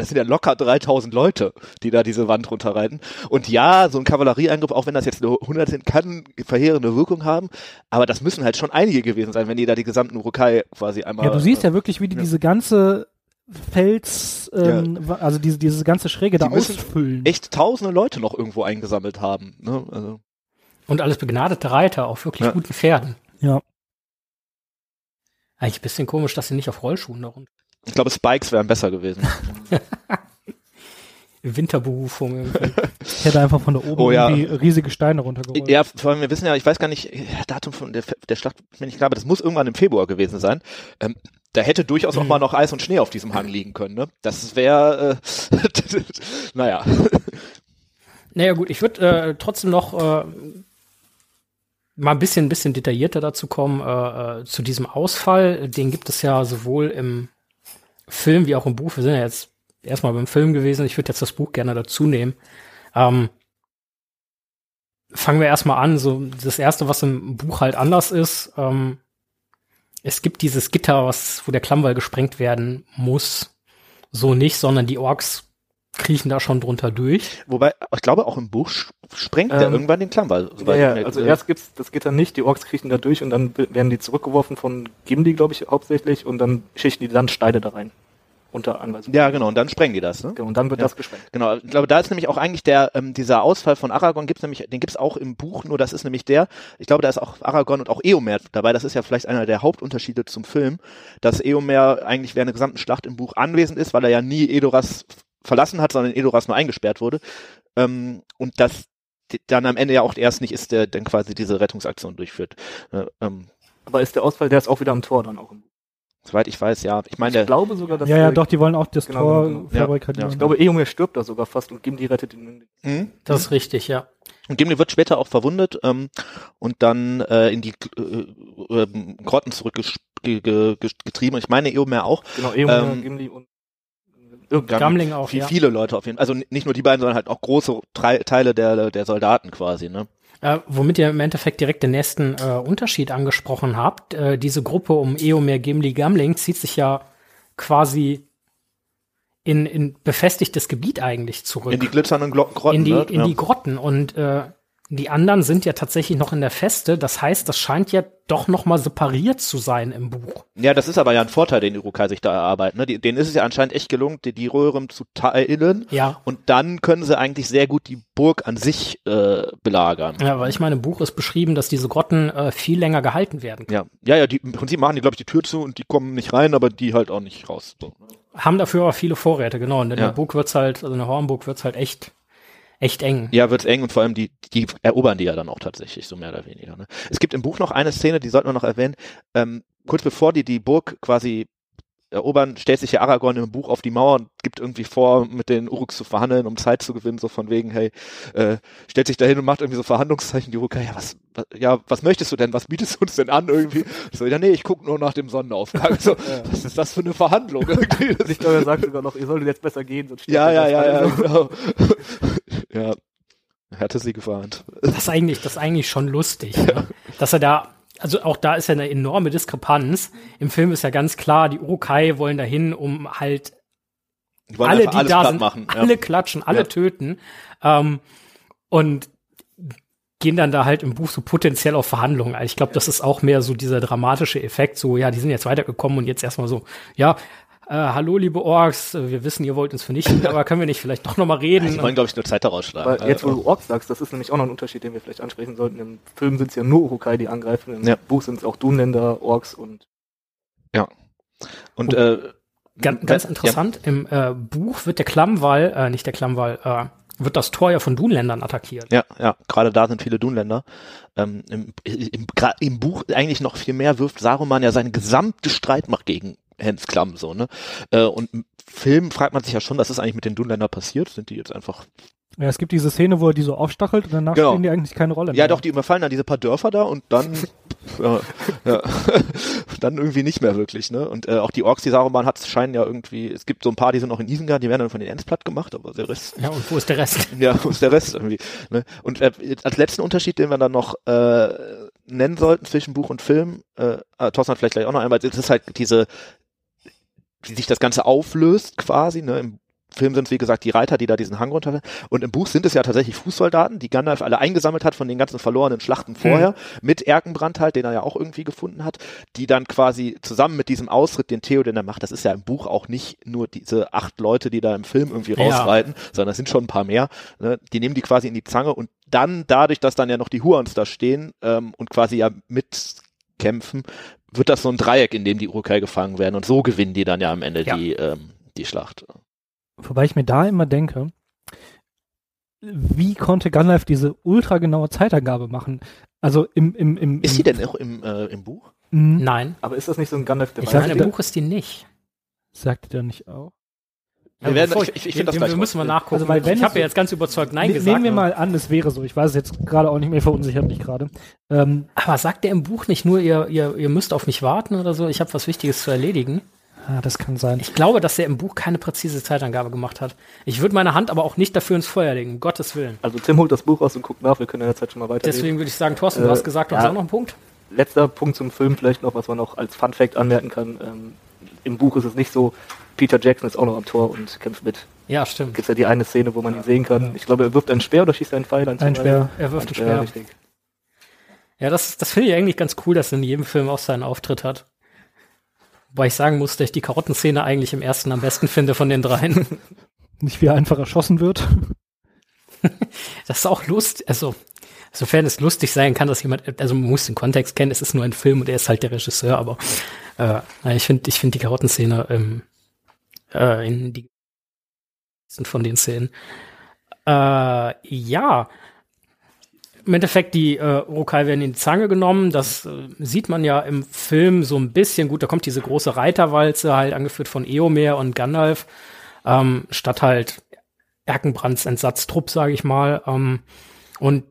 das sind ja locker 3000 Leute, die da diese Wand runterreiten. Und ja, so ein Kavallerieangriff, auch wenn das jetzt nur 100 sind, kann verheerende Wirkung haben. Aber das müssen halt schon einige gewesen sein, wenn die da die gesamten Urukai quasi einmal. Ja, du siehst ja wirklich, wie die ja. diese ganze Fels, ähm, wa- also diese, diese ganze Schräge da Die müssen ausfüllen. echt tausende Leute noch irgendwo eingesammelt haben. Ne? Also, Und alles begnadete Reiter auf wirklich Ja. guten Pferden. Ja. Eigentlich ein bisschen komisch, dass sie nicht auf Rollschuhen da runter. Ich glaube, Spikes wären besser gewesen. <laughs> Winterberufung. irgendwie. Ich hätte einfach von da oben Oh ja. irgendwie riesige Steine runtergerollt. ja, vor allem, wir wissen ja, ich weiß gar nicht, äh, Datum von der, der Schlacht, bin ich klar, aber das muss irgendwann im Februar gewesen sein. Ähm, da hätte durchaus auch Mhm. mal noch Eis und Schnee auf diesem Hang liegen können. Ne? Das wäre, äh, <laughs> naja. naja gut, ich würde äh, trotzdem noch äh, mal ein bisschen, ein bisschen detaillierter dazu kommen, äh, äh, zu diesem Ausfall. Den gibt es ja sowohl im Film wie auch im Buch. Wir sind ja jetzt erstmal beim Film gewesen. Ich würde jetzt das Buch gerne dazu nehmen. Ähm, fangen wir erstmal an. So das erste, was im Buch halt anders ist, ähm, es gibt dieses Gitter, was, wo der Klammwall gesprengt werden muss. So nicht, sondern die Orks kriechen da schon drunter durch. Wobei, ich glaube, auch im Buch sprengt Ähm, irgendwann den Klammwall. Ja, ja, also äh, erst gibt's das Gitter nicht, die Orks kriechen da durch und dann werden die zurückgeworfen von Gimli, glaube ich, hauptsächlich und dann schichten die dann Steine da rein. Unter Anweisung. Ja, genau, und dann sprengen die das, ne? Genau, Und dann wird Ja. das gesprengt. Genau, ich glaube, da ist nämlich auch eigentlich der, ähm, dieser Ausfall von Aragorn gibt's nämlich, den gibt's auch im Buch, nur das ist nämlich der, ich glaube, da ist auch Aragorn und auch Eomer dabei, das ist ja vielleicht einer der Hauptunterschiede zum Film, dass Eomer eigentlich während der gesamten Schlacht im Buch anwesend ist, weil er ja nie Edoras verlassen hat, sondern in Edoras nur eingesperrt wurde. Ähm, und dass dann am Ende ja auch erst nicht ist, der dann quasi diese Rettungsaktion durchführt. Äh, ähm, Aber ist der Ausfall, der ist auch wieder am Tor dann auch im Buch. soweit ich weiß, ja. Ich meine, Ich glaube sogar, dass ja, ja, doch, die wollen auch das Genau, Tor genau, genau. Ja. Ich glaube, Eomer stirbt da sogar fast und Gimli rettet ihn. Mhm. Das ist richtig, ja. Und Gimli wird später auch verwundet ähm, und dann äh, in die äh, äh, Grotten zurückgetrieben. Und ich meine Eomer auch. Genau, Eomer, Ähm, Gimli und irgendein. Gamling auch, Viel, ja. Viele Leute auf jeden Fall. Also nicht nur die beiden, sondern halt auch große Teile der, der Soldaten quasi. Ne? Äh, womit ihr im Endeffekt direkt den nächsten äh, Unterschied angesprochen habt. Äh, diese Gruppe um Eomer, Gimli, Gamling zieht sich ja quasi in, in befestigtes Gebiet eigentlich zurück. In die glitzernden Glo Grotten. in die, ne? in ja. die Grotten. Und äh, die anderen sind ja tatsächlich noch in der Feste. Das heißt, das scheint ja doch noch mal separiert zu sein im Buch. ja, das ist aber ja ein Vorteil, den die Urukai sich da erarbeiten. Ne? Denen ist es ja anscheinend echt gelungen, die, die Röhren zu teilen. Ja. Und dann können sie eigentlich sehr gut die Burg an sich äh, belagern. Ja, weil ich meine, im Buch ist beschrieben, dass diese Grotten äh, viel länger gehalten werden können. Ja, ja, ja, die, im Prinzip machen die, glaube ich, die Tür zu und die kommen nicht rein, aber die halt auch nicht raus. So. Haben dafür aber viele Vorräte, genau. Und in Ja. der Burg wird's halt, also in der Hornburg wird's halt echt, echt eng. Ja, wird's eng und vor allem die, die erobern die ja dann auch tatsächlich, so mehr oder weniger. Ne? Es gibt im Buch noch eine Szene, die sollten wir noch erwähnen. Ähm, kurz bevor die die Burg quasi erobern, stellt sich ja Aragorn im Buch auf die Mauer und gibt irgendwie vor, mit den Uruks zu verhandeln, um Zeit zu gewinnen, so von wegen, hey, äh, stellt sich da hin und macht irgendwie so Verhandlungszeichen, die Urukai, ja, was, was, ja, was möchtest du denn, was bietest du uns denn an irgendwie? So, ja, nee, ich guck nur nach dem Sonnenaufgang. So, <laughs> was ist das für eine Verhandlung <laughs> irgendwie? Das Ich glaube, er sagt sogar noch, ihr solltet jetzt besser gehen, sonst stirbt ja, ihr ja, das ja, ja, alle. genau. <laughs> ja. Hatte sie gewarnt. Das ist eigentlich, das ist eigentlich schon lustig, ne? dass er da, also auch da ist ja eine enorme Diskrepanz. Im Film ist ja ganz klar, die Urukai wollen dahin, um halt Die alle, die da sind, machen. alle ja. klatschen, alle Ja. töten ähm, und gehen dann da halt im Buch so potenziell auf Verhandlungen. Ich glaube, das ist auch mehr so dieser dramatische Effekt, so, ja, die sind jetzt weitergekommen und jetzt erstmal so, ja, äh, hallo, liebe Orks, äh, wir wissen, ihr wollt uns vernichten, <laughs> aber können wir nicht vielleicht doch noch mal reden? Die wollen, glaube ich, nur Zeit daraus schlagen. Aber jetzt, wo Äh, du Orks sagst, das ist nämlich auch noch ein Unterschied, den wir vielleicht ansprechen sollten. Im Film sind es ja nur Urukai, die angreifen. Im Ja. Buch sind es auch Dunländer, Orks und und äh, Ganz, ganz ja, interessant, im äh, Buch wird der Klammwall, äh, nicht der Klammwall, äh, wird das Tor ja von Dunländern attackiert. Ja, ja, gerade da sind viele Dunländer. Ähm, im, im, Im Buch eigentlich noch viel mehr wirft Saruman ja seine gesamte Streitmacht gegen Hens Klamm so, ne? Äh, und im Film fragt man sich ja schon, was ist eigentlich mit den Dunländern passiert? Sind die jetzt einfach. Ja, es gibt diese Szene, wo er die so aufstachelt und danach Genau. spielen die eigentlich keine Rolle Ja, mehr. doch, die überfallen dann diese paar Dörfer da und dann <laughs> ja, ja. <laughs> dann irgendwie nicht mehr wirklich, ne? Und äh, auch die Orks, die Saruman hat, scheinen ja irgendwie, es gibt so ein paar, die sind noch in Isengard, die werden dann von den Ents platt gemacht, aber der Rest. Ja, und wo ist der Rest? <laughs> Ja, wo ist der Rest irgendwie? Ne? Und äh, als letzten Unterschied, den wir dann noch äh, nennen sollten zwischen Buch und Film, äh, äh, Thorsten hat vielleicht gleich auch noch einmal, es ist halt diese, wie sich das Ganze auflöst quasi, ne? Im Film sind es, wie gesagt, die Reiter, die da diesen Hang runter. Und im Buch sind es ja tatsächlich Fußsoldaten, die Gandalf alle eingesammelt hat von den ganzen verlorenen Schlachten vorher, mhm. mit Erkenbrand halt, den er ja auch irgendwie gefunden hat, die dann quasi zusammen mit diesem Ausritt, den Theo, den er macht, das ist ja im Buch auch nicht nur diese acht Leute, die da im Film irgendwie rausreiten, ja. sondern es sind schon ein paar mehr. Ne? Die nehmen die quasi in die Zange und dann, dadurch, dass dann ja noch die Huans da stehen ähm, und quasi ja mitkämpfen, wird das so ein Dreieck, in dem die Urukai gefangen werden und so gewinnen die dann ja am Ende ja. die, ähm, die Schlacht. Wobei ich mir da immer denke, wie konnte Gandalf diese ultra genaue Zeitangabe machen? Also im, im, im, Ist sie denn auch im, äh, im Buch? Mhm. Nein. Aber ist das nicht so ein Gandalf der Ich sage, im Buch ist die nicht. Sagt der nicht auch? Wir, werden, ich, ich, ich finde das gleich. Wir müssen mal nachgucken. Also, weil wenn ich habe ja jetzt ganz überzeugt Nein gesagt. Nehmen wir mal an, es wäre so. Ich weiß es jetzt gerade auch nicht mehr, verunsichert mich gerade. Ähm, Aber sagt der im Buch nicht nur, ihr, ihr, ihr müsst auf mich warten oder so? Ich habe was Wichtiges zu erledigen. Ah, das kann sein. Ich glaube, dass er im Buch keine präzise Zeitangabe gemacht hat. Ich würde meine Hand aber auch nicht dafür ins Feuer legen, um Gottes Willen. Also Tim holt das Buch raus und guckt nach, wir können in der Zeit schon mal weiter. Deswegen würde ich sagen, Thorsten, äh, du hast gesagt, du ja, hast auch noch einen Punkt. Letzter Punkt zum Film vielleicht noch, was man noch als Fun Fact anmerken kann. Ähm, Im Buch ist es nicht so, Peter Jackson ist auch noch am Tor und kämpft mit. Ja, stimmt. Gibt ja die eine Szene, wo man ihn sehen kann. Ich glaube, er wirft einen Speer oder schießt einen Pfeil? Ein Speer. Er wirft einen Speer. Speer. Richtig. Ja, das, das finde ich eigentlich ganz cool, dass er in jedem Film auch seinen Auftritt hat. Wobei ich sagen muss, dass ich die Karottenszene eigentlich im ersten am besten finde von den dreien. <laughs> Nicht wie er einfach erschossen wird. <laughs> das ist auch lustig, also sofern es lustig sein kann, dass jemand, also man muss den Kontext kennen, es ist nur ein Film und er ist halt der Regisseur, aber äh, ich finde ich finde die Karottenszene ähm, äh, in die sind von den Szenen. Äh, ja, im Endeffekt, die äh, Urukai werden in die Zange genommen. Das äh, sieht man ja im Film so ein bisschen. Gut, da kommt diese große Reiterwalze, halt angeführt von Eomer und Gandalf, ähm, statt halt Erkenbrands Entsatztrupp, sage ich mal. Ähm, und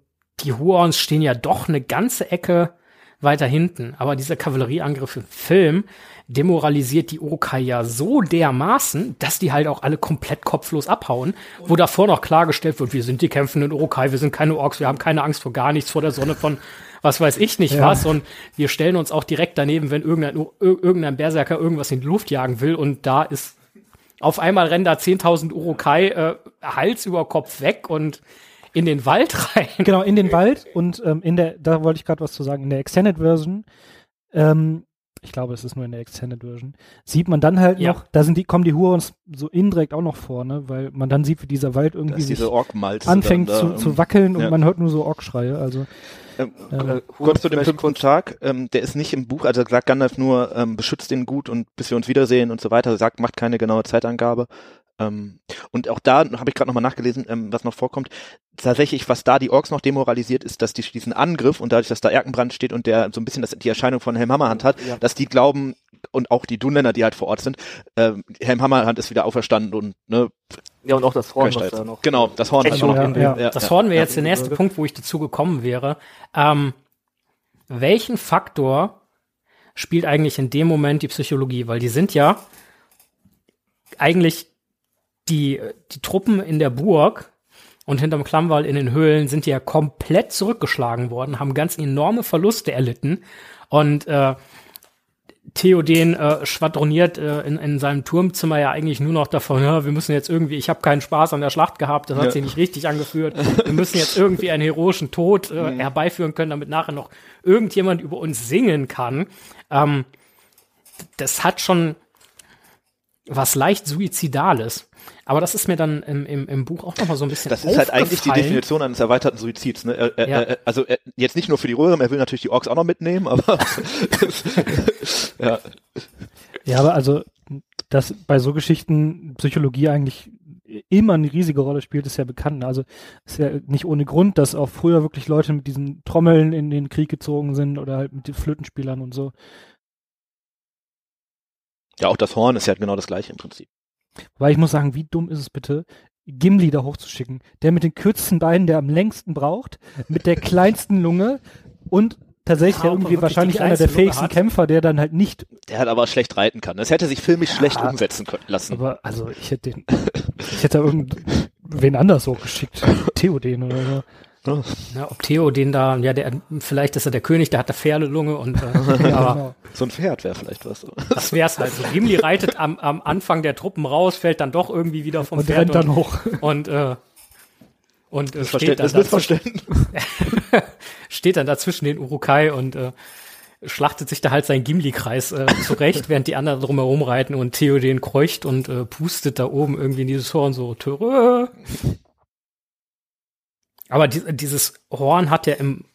die Huons stehen ja doch eine ganze Ecke weiter hinten. Aber dieser Kavallerieangriff im Film demoralisiert die Urukai ja so dermaßen, dass die halt auch alle komplett kopflos abhauen, wo davor noch klargestellt wird, wir sind die kämpfenden Urukai, wir sind keine Orks, wir haben keine Angst vor gar nichts, vor der Sonne von was weiß ich nicht ja. was und wir stellen uns auch direkt daneben, wenn irgendein, irgendein Berserker irgendwas in die Luft jagen will und da ist auf einmal rennen da 10.000 Urukai äh, Hals über Kopf weg und in den Wald rein. Genau, in den Wald und ähm, in der, da wollte ich gerade was zu sagen, in der Extended Version ähm, ich glaube, es ist nur in der Extended Version, sieht man dann halt ja. noch, da sind die, kommen die Hurons so indirekt auch noch vor, ne? weil man dann sieht, wie dieser Wald irgendwie sich anfängt zu, zu, wackeln ja. und man hört nur so Orkschreie, also. Ähm, äh, kurz zu dem fünften Tag, ähm, der ist nicht im Buch, also sagt Gandalf nur, ähm, beschützt den gut und bis wir uns wiedersehen und so weiter, sagt, macht keine genaue Zeitangabe. Ähm, und auch da habe ich gerade nochmal nachgelesen, ähm, was noch vorkommt. Tatsächlich, was da die Orks noch demoralisiert, ist, dass die diesen Angriff und dadurch, dass da Erkenbrand steht und der so ein bisschen das, die Erscheinung von Helm Hammerhand hat, ja. dass die glauben und auch die Dunländer, die halt vor Ort sind, ähm, Helm Hammerhand ist wieder auferstanden und ne, ja, und auch das Horn, was da noch. Genau, das Horn. Also ja, ja. ja, das Horn wäre jetzt der nächste Punkt, wo ich dazu gekommen wäre. Ähm, welchen Faktor spielt eigentlich in dem Moment die Psychologie? Weil die sind ja eigentlich die, die Truppen in der Burg und hinterm Klammwall in den Höhlen sind ja komplett zurückgeschlagen worden, haben ganz enorme Verluste erlitten. Und äh, Theoden äh, schwadroniert äh, in, in seinem Turmzimmer ja eigentlich nur noch davon, ja, wir müssen jetzt irgendwie, ich habe keinen Spaß an der Schlacht gehabt, das hat ja. sich nicht richtig angeführt. Wir müssen jetzt irgendwie einen heroischen Tod äh, mhm. herbeiführen können, damit nachher noch irgendjemand über uns singen kann. Ähm, das hat schon was leicht Suizidales. Aber das ist mir dann im, im, im Buch auch nochmal so ein bisschen Das ist halt eigentlich die Definition eines erweiterten Suizids. Ne? Er, ja. er, also er, jetzt nicht nur für die Röhren, er will natürlich die Orks auch noch mitnehmen, aber <laughs> <laughs> ja. Ja, aber also, dass bei so Geschichten Psychologie eigentlich immer eine riesige Rolle spielt, ist ja bekannt. Also ist ja nicht ohne Grund, dass auch früher wirklich Leute mit diesen Trommeln in den Krieg gezogen sind oder halt mit den Flötenspielern und so. Ja, auch das Horn ist ja genau das gleiche im Prinzip. Weil ich muss sagen, wie dumm ist es bitte, Gimli da hochzuschicken? Der mit den kürzesten Beinen, der am längsten braucht, mit der <laughs> kleinsten Lunge und tatsächlich Ja, ja, irgendwie wahrscheinlich einer der fähigsten hat. Kämpfer, der dann halt nicht, Der hat aber schlecht reiten kann. Das hätte sich filmisch schlecht umsetzen können lassen. aber also ich hätte den, ich hätte da irgendwen anders so geschickt, <laughs> Theoden oder so. Ja, ob Theo den da, ja, der, vielleicht ist er der König, der hat eine Pferdelunge und äh, <laughs> aber genau. So ein Pferd wäre vielleicht was. das wär's halt so. Gimli reitet am, am Anfang der Truppen raus, fällt dann doch irgendwie wieder vom Und Pferd rennt dann und, hoch. und, äh, und äh, Das steht, dann Missverständnis. dazwischen, <laughs> steht dann dazwischen den Urukai und äh, schlachtet sich da halt sein Gimli-Kreis äh, zurecht, während die anderen drumherum reiten und Theo den kreucht und äh, pustet da oben irgendwie in dieses Horn so Törö. Aber die, dieses Horn hat ja im,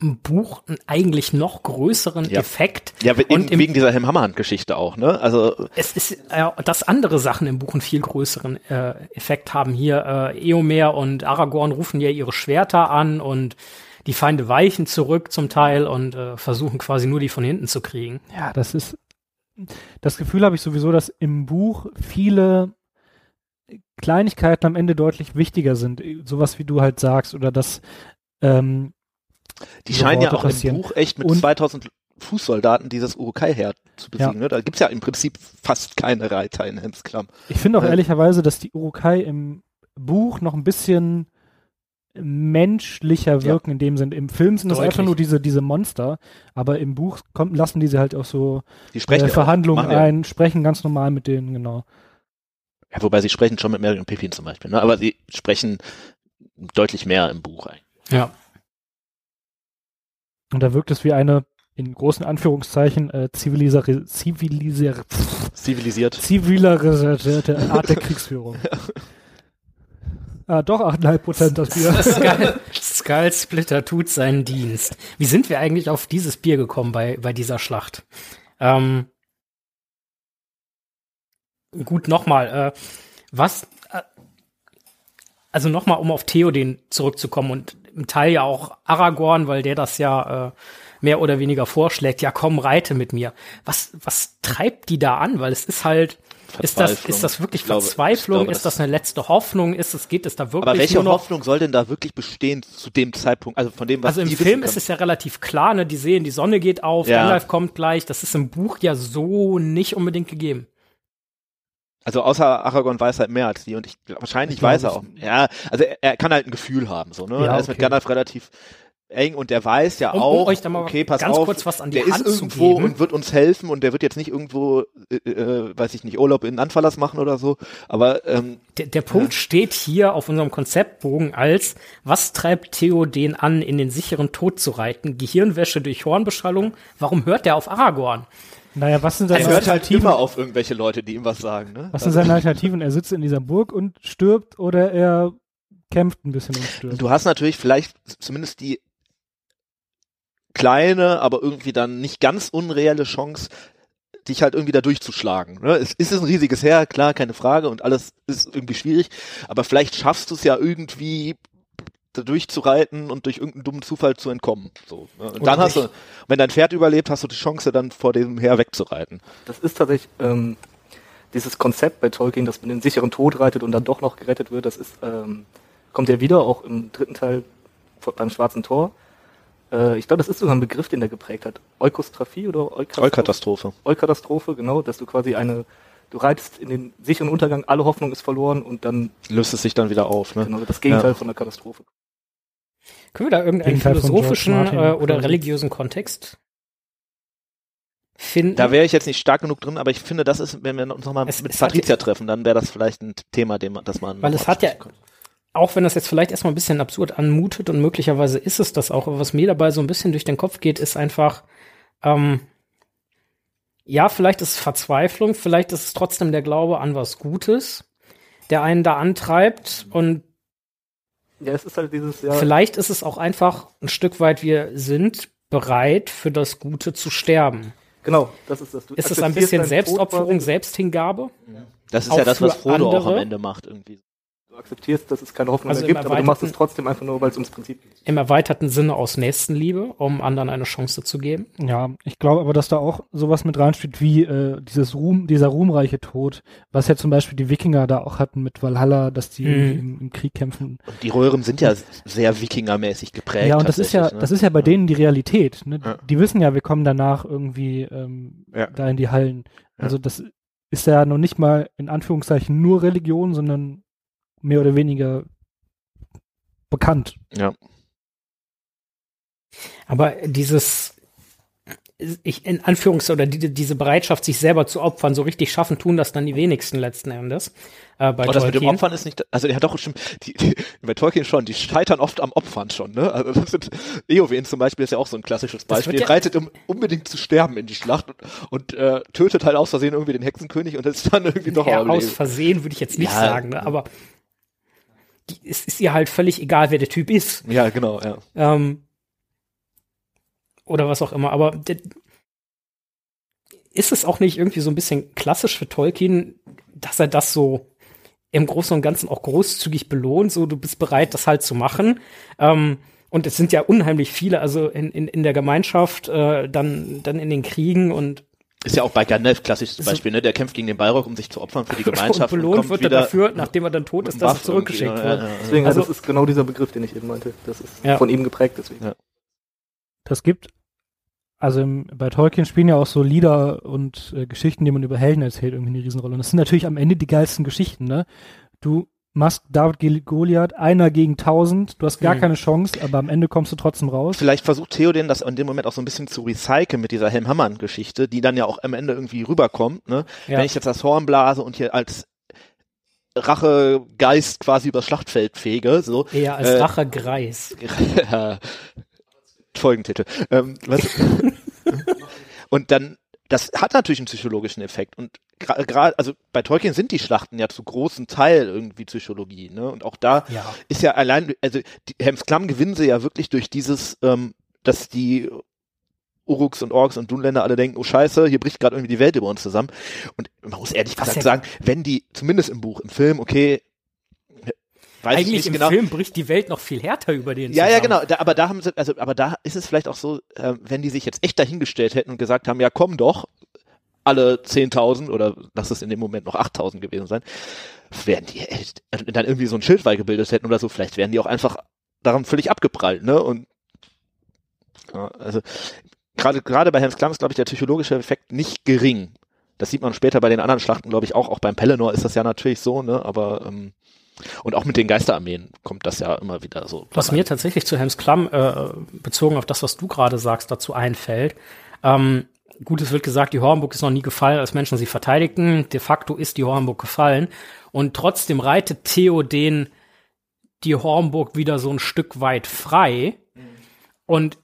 im Buch einen eigentlich noch größeren Ja. Effekt. Ja, we- Und im- wegen dieser Helm-Hammerhand-Geschichte auch, ne? Also, Es ist, äh, dass andere Sachen im Buch einen viel größeren äh, Effekt haben. Hier äh, Eomer und Aragorn rufen ja ihre Schwerter an und die Feinde weichen zurück zum Teil und äh, versuchen quasi nur die von hinten zu kriegen. Ja, das ist, das Gefühl habe ich sowieso, dass im Buch viele Kleinigkeiten am Ende deutlich wichtiger sind. Sowas wie du halt sagst oder dass, ähm, die scheinen ja Worte auch im passieren. Buch echt mit Und- 2000 Fußsoldaten dieses Urukai-Heer zu besiegen, ne? Da gibt's ja im Prinzip fast keine Reiter in Hemsklamm. Ich finde auch Äh. ehrlicherweise, dass die Urukai im Buch noch ein bisschen menschlicher wirken in dem Sinn. Im Film sind das Deutlich. einfach nur diese, diese Monster, aber im Buch kommt, lassen die sie halt auch so Die sprechen äh, ja auch, Verhandlungen ja- ein, sprechen ganz normal mit denen, genau. Ja, wobei sie sprechen schon mit Mary und Pippin zum Beispiel, ne? Aber sie sprechen deutlich mehr im Buch eigentlich. Ja. Und da wirkt es wie eine, in großen Anführungszeichen, äh, zivilisare, zivilisare, Zivilisiert. zivilisierte <laughs> Art der Kriegsführung. ah, doch 8,5 Prozent das Bier. <laughs> Skull, Skull Splitter tut seinen Dienst. Wie sind wir eigentlich auf dieses Bier gekommen bei, bei dieser Schlacht? Ähm, gut, nochmal. Äh, was, äh, also nochmal, um auf Theoden zurückzukommen und im Teil ja auch Aragorn, weil der das ja äh, mehr oder weniger vorschlägt. Ja, komm, reite mit mir. Was, was treibt die da an? Weil es ist halt, ist das, ist das wirklich Ich glaube- Verzweiflung? glaube, ist das- eine letzte Hoffnung? Ist es, geht es da wirklich Aber welche Hoffnung soll denn da wirklich bestehen zu dem Zeitpunkt, also von dem, was also im Film ist es ja relativ klar, ne? Die sehen, die Sonne geht auf, Ja. Gandalf kommt gleich. Das ist im Buch ja so nicht unbedingt gegeben. Also außer Aragorn weiß halt mehr als die und ich wahrscheinlich Ich weiß er auch. Ja, also er, er kann halt ein Gefühl haben, so, ne? Ja, er ist mit okay. Gandalf relativ eng und der weiß ja Um- um auch, euch da mal okay, pass ganz auf, kurz was an die der Hand ist irgendwo und wird uns helfen und der wird jetzt nicht irgendwo, äh, äh, weiß ich nicht, Urlaub in Anverlass machen oder so, aber ähm, Der, der Punkt steht hier auf unserem Konzeptbogen als, was treibt Theoden an, in den sicheren Tod zu reiten? Gehirnwäsche durch Hornbeschallung? Warum hört er auf Aragorn? Naja, was sind er seine hört halt immer auf irgendwelche Leute, die ihm was sagen, ne? Was sind seine Alternativen? Er sitzt in dieser Burg und stirbt oder er kämpft ein bisschen und stirbt. Du hast natürlich vielleicht zumindest die kleine, aber irgendwie dann nicht ganz unreelle Chance, dich halt irgendwie da durchzuschlagen. Ne? Es ist ein riesiges Heer, klar, keine Frage, und alles ist irgendwie schwierig, aber vielleicht schaffst du es ja irgendwie da durchzureiten und durch irgendeinen dummen Zufall zu entkommen. So, ne? Und dann hast du, wenn dein Pferd überlebt, hast du die Chance, dann vor dem Heer wegzureiten. Das ist tatsächlich ähm, dieses Konzept bei Tolkien, dass man den sicheren Tod reitet und dann doch noch gerettet wird. Das ist ähm, kommt ja wieder auch im dritten Teil beim Schwarzen Tor. Äh, ich glaube, das ist sogar ein Begriff, den der geprägt hat. Eukostraphie oder Eukatastrophe? Vollkatastrophe. Eukatastrophe, genau, dass du quasi eine, du reitest in den sicheren Untergang, alle Hoffnung ist verloren und dann Löst es sich dann wieder auf. Ne? genau das Gegenteil Ja. von der Katastrophe. Können wir da irgendeinen Gegenteil philosophischen äh, oder religiösen Kontext finden? Da wäre ich jetzt nicht stark genug drin, aber ich finde, das ist, wenn wir uns nochmal mit Patricia treffen, dann wäre das vielleicht ein Thema, dem, das man. Weil es hat ja- könnte. auch wenn das jetzt vielleicht erstmal ein bisschen absurd anmutet und möglicherweise ist es das auch, aber was mir dabei so ein bisschen durch den Kopf geht, ist einfach, ähm, ja, vielleicht ist es Verzweiflung, vielleicht ist es trotzdem der Glaube an was Gutes, der einen da antreibt und Ja, es ist halt dieses, ja, vielleicht ist es auch einfach ein Stück weit, wir sind bereit für das Gute zu sterben. genau, das ist das. Du Ist es ein bisschen Selbstopferung. Selbsthingabe? Das ist auch ja das, was Frodo auch am andere- Ende macht, irgendwie. Du akzeptierst, dass es keine Hoffnung Also mehr gibt, aber du machst es trotzdem einfach nur, weil es ums Prinzip geht. Im erweiterten Sinne aus Nächstenliebe, um anderen eine Chance zu geben. Ja, ich glaube aber, dass da auch sowas mit reinsteht wie äh, dieses Ruhm, dieser ruhmreiche Tod, was ja zum Beispiel die Wikinger da auch hatten mit Valhalla, dass die Mhm. irgendwie im, im Krieg kämpfen. Und die Röhren sind ja sehr wikingermäßig geprägt. ja, und das ist ja, ne? das ist ja bei denen die Realität. Ne? Ja. Die wissen ja, wir kommen danach irgendwie ähm, Ja. da in die Hallen. Ja. Also das ist ja noch nicht mal in Anführungszeichen nur Religion, sondern mehr oder weniger bekannt. Ja. Aber dieses, ich in Anführungs- oder die, diese Bereitschaft, sich selber zu opfern, so richtig schaffen, tun das dann die wenigsten letzten Endes. Äh, bei Aber das mit dem Tolkien. Opfern ist nicht, also hat doch schon, die, die, bei Tolkien schon, die scheitern oft am Opfern schon, ne? Also das sind, Eowyn zum Beispiel ist ja auch so ein klassisches Beispiel. ja- reitet um unbedingt zu sterben in die Schlacht und, und äh, tötet halt aus Versehen irgendwie den Hexenkönig und ist dann irgendwie noch ja, aus. Versehen würde ich jetzt nicht Ja. sagen, ne? aber die, es ist ihr halt völlig egal, wer der Typ ist. Ja, genau, ja. Ähm, oder was auch immer. Aber ist es auch nicht irgendwie so ein bisschen klassisch für Tolkien, dass er das so im Großen und Ganzen auch großzügig belohnt, so du bist bereit, das halt zu machen. Ähm, und es sind ja unheimlich viele, also in, in, in der Gemeinschaft, äh, dann, dann in den Kriegen und, Ist ja auch bei Gandalf klassisch zum So- Beispiel, ne? Der kämpft gegen den Balrog, um sich zu opfern für die <laughs> und Gemeinschaft. belohnt kommt wird er dafür, nachdem er dann tot ist, dass er zurückgeschickt wird. ja, ja, ja. Deswegen, Also- also, das ist genau dieser Begriff, den ich eben meinte. Das ist Ja. von ihm geprägt, deswegen. Ja. Das gibt, also im, bei Tolkien spielen ja auch so Lieder und äh, Geschichten, die man über Helden erzählt, irgendwie eine Riesenrolle. Und das sind natürlich am Ende die geilsten Geschichten, ne? Du machst David Goliath, einer gegen tausend, du hast gar Mhm. keine Chance, aber am Ende kommst du trotzdem raus. Vielleicht versucht Theoden das in dem Moment auch so ein bisschen zu recyceln mit dieser Helmhammern-Geschichte, die dann ja auch am Ende irgendwie rüberkommt. Ne? Ja. Wenn ich jetzt das Horn blase und hier als Rachegeist quasi übers Schlachtfeld fege, so. Eher als Äh, Rache Greis. <laughs> Folgentitel. Ähm, was, <laughs> und dann, das hat natürlich einen psychologischen Effekt. Und gerade, also bei Tolkien sind die Schlachten ja zu großen Teil irgendwie Psychologie, ne? Und auch da Ja. ist ja allein, also die Helms Klamm gewinnen sie ja wirklich durch dieses, ähm, dass die Uruks und Orks und Dunländer alle denken, oh scheiße, hier bricht gerade irgendwie die Welt über uns zusammen. Und man muss ehrlich gesagt ja- sagen, wenn die, zumindest im Buch, im Film, okay, weiß ich Eigentlich im genau. Film bricht die Welt noch viel härter über den Ja, ja, zusammen. genau. Da, aber da haben sie, also, aber da ist es vielleicht auch so, äh, wenn die sich jetzt echt dahingestellt hätten und gesagt haben, ja, komm doch, alle 10.000 oder lass es in dem Moment noch 8.000 gewesen sein, wären die echt, äh, dann irgendwie so ein Schildwall gebildet hätten oder so, vielleicht wären die auch einfach daran völlig abgeprallt, ne? Und ja, also gerade gerade bei Helms Klamm ist, glaube ich, der psychologische Effekt nicht gering. Das sieht man später bei den anderen Schlachten, glaube ich, auch. Auch beim Pelennor ist das ja natürlich so, ne? Aber ähm, und auch mit den Geisterarmeen kommt das ja immer wieder so. Was mir tatsächlich zu Helms Klamm, äh, bezogen auf das, was du gerade sagst, dazu einfällt. Ähm, gut, es wird gesagt, die Hornburg ist noch nie gefallen, als Menschen sie verteidigten. De facto ist die Hornburg gefallen. Und trotzdem reitet Theo den die Hornburg wieder so ein Stück weit frei und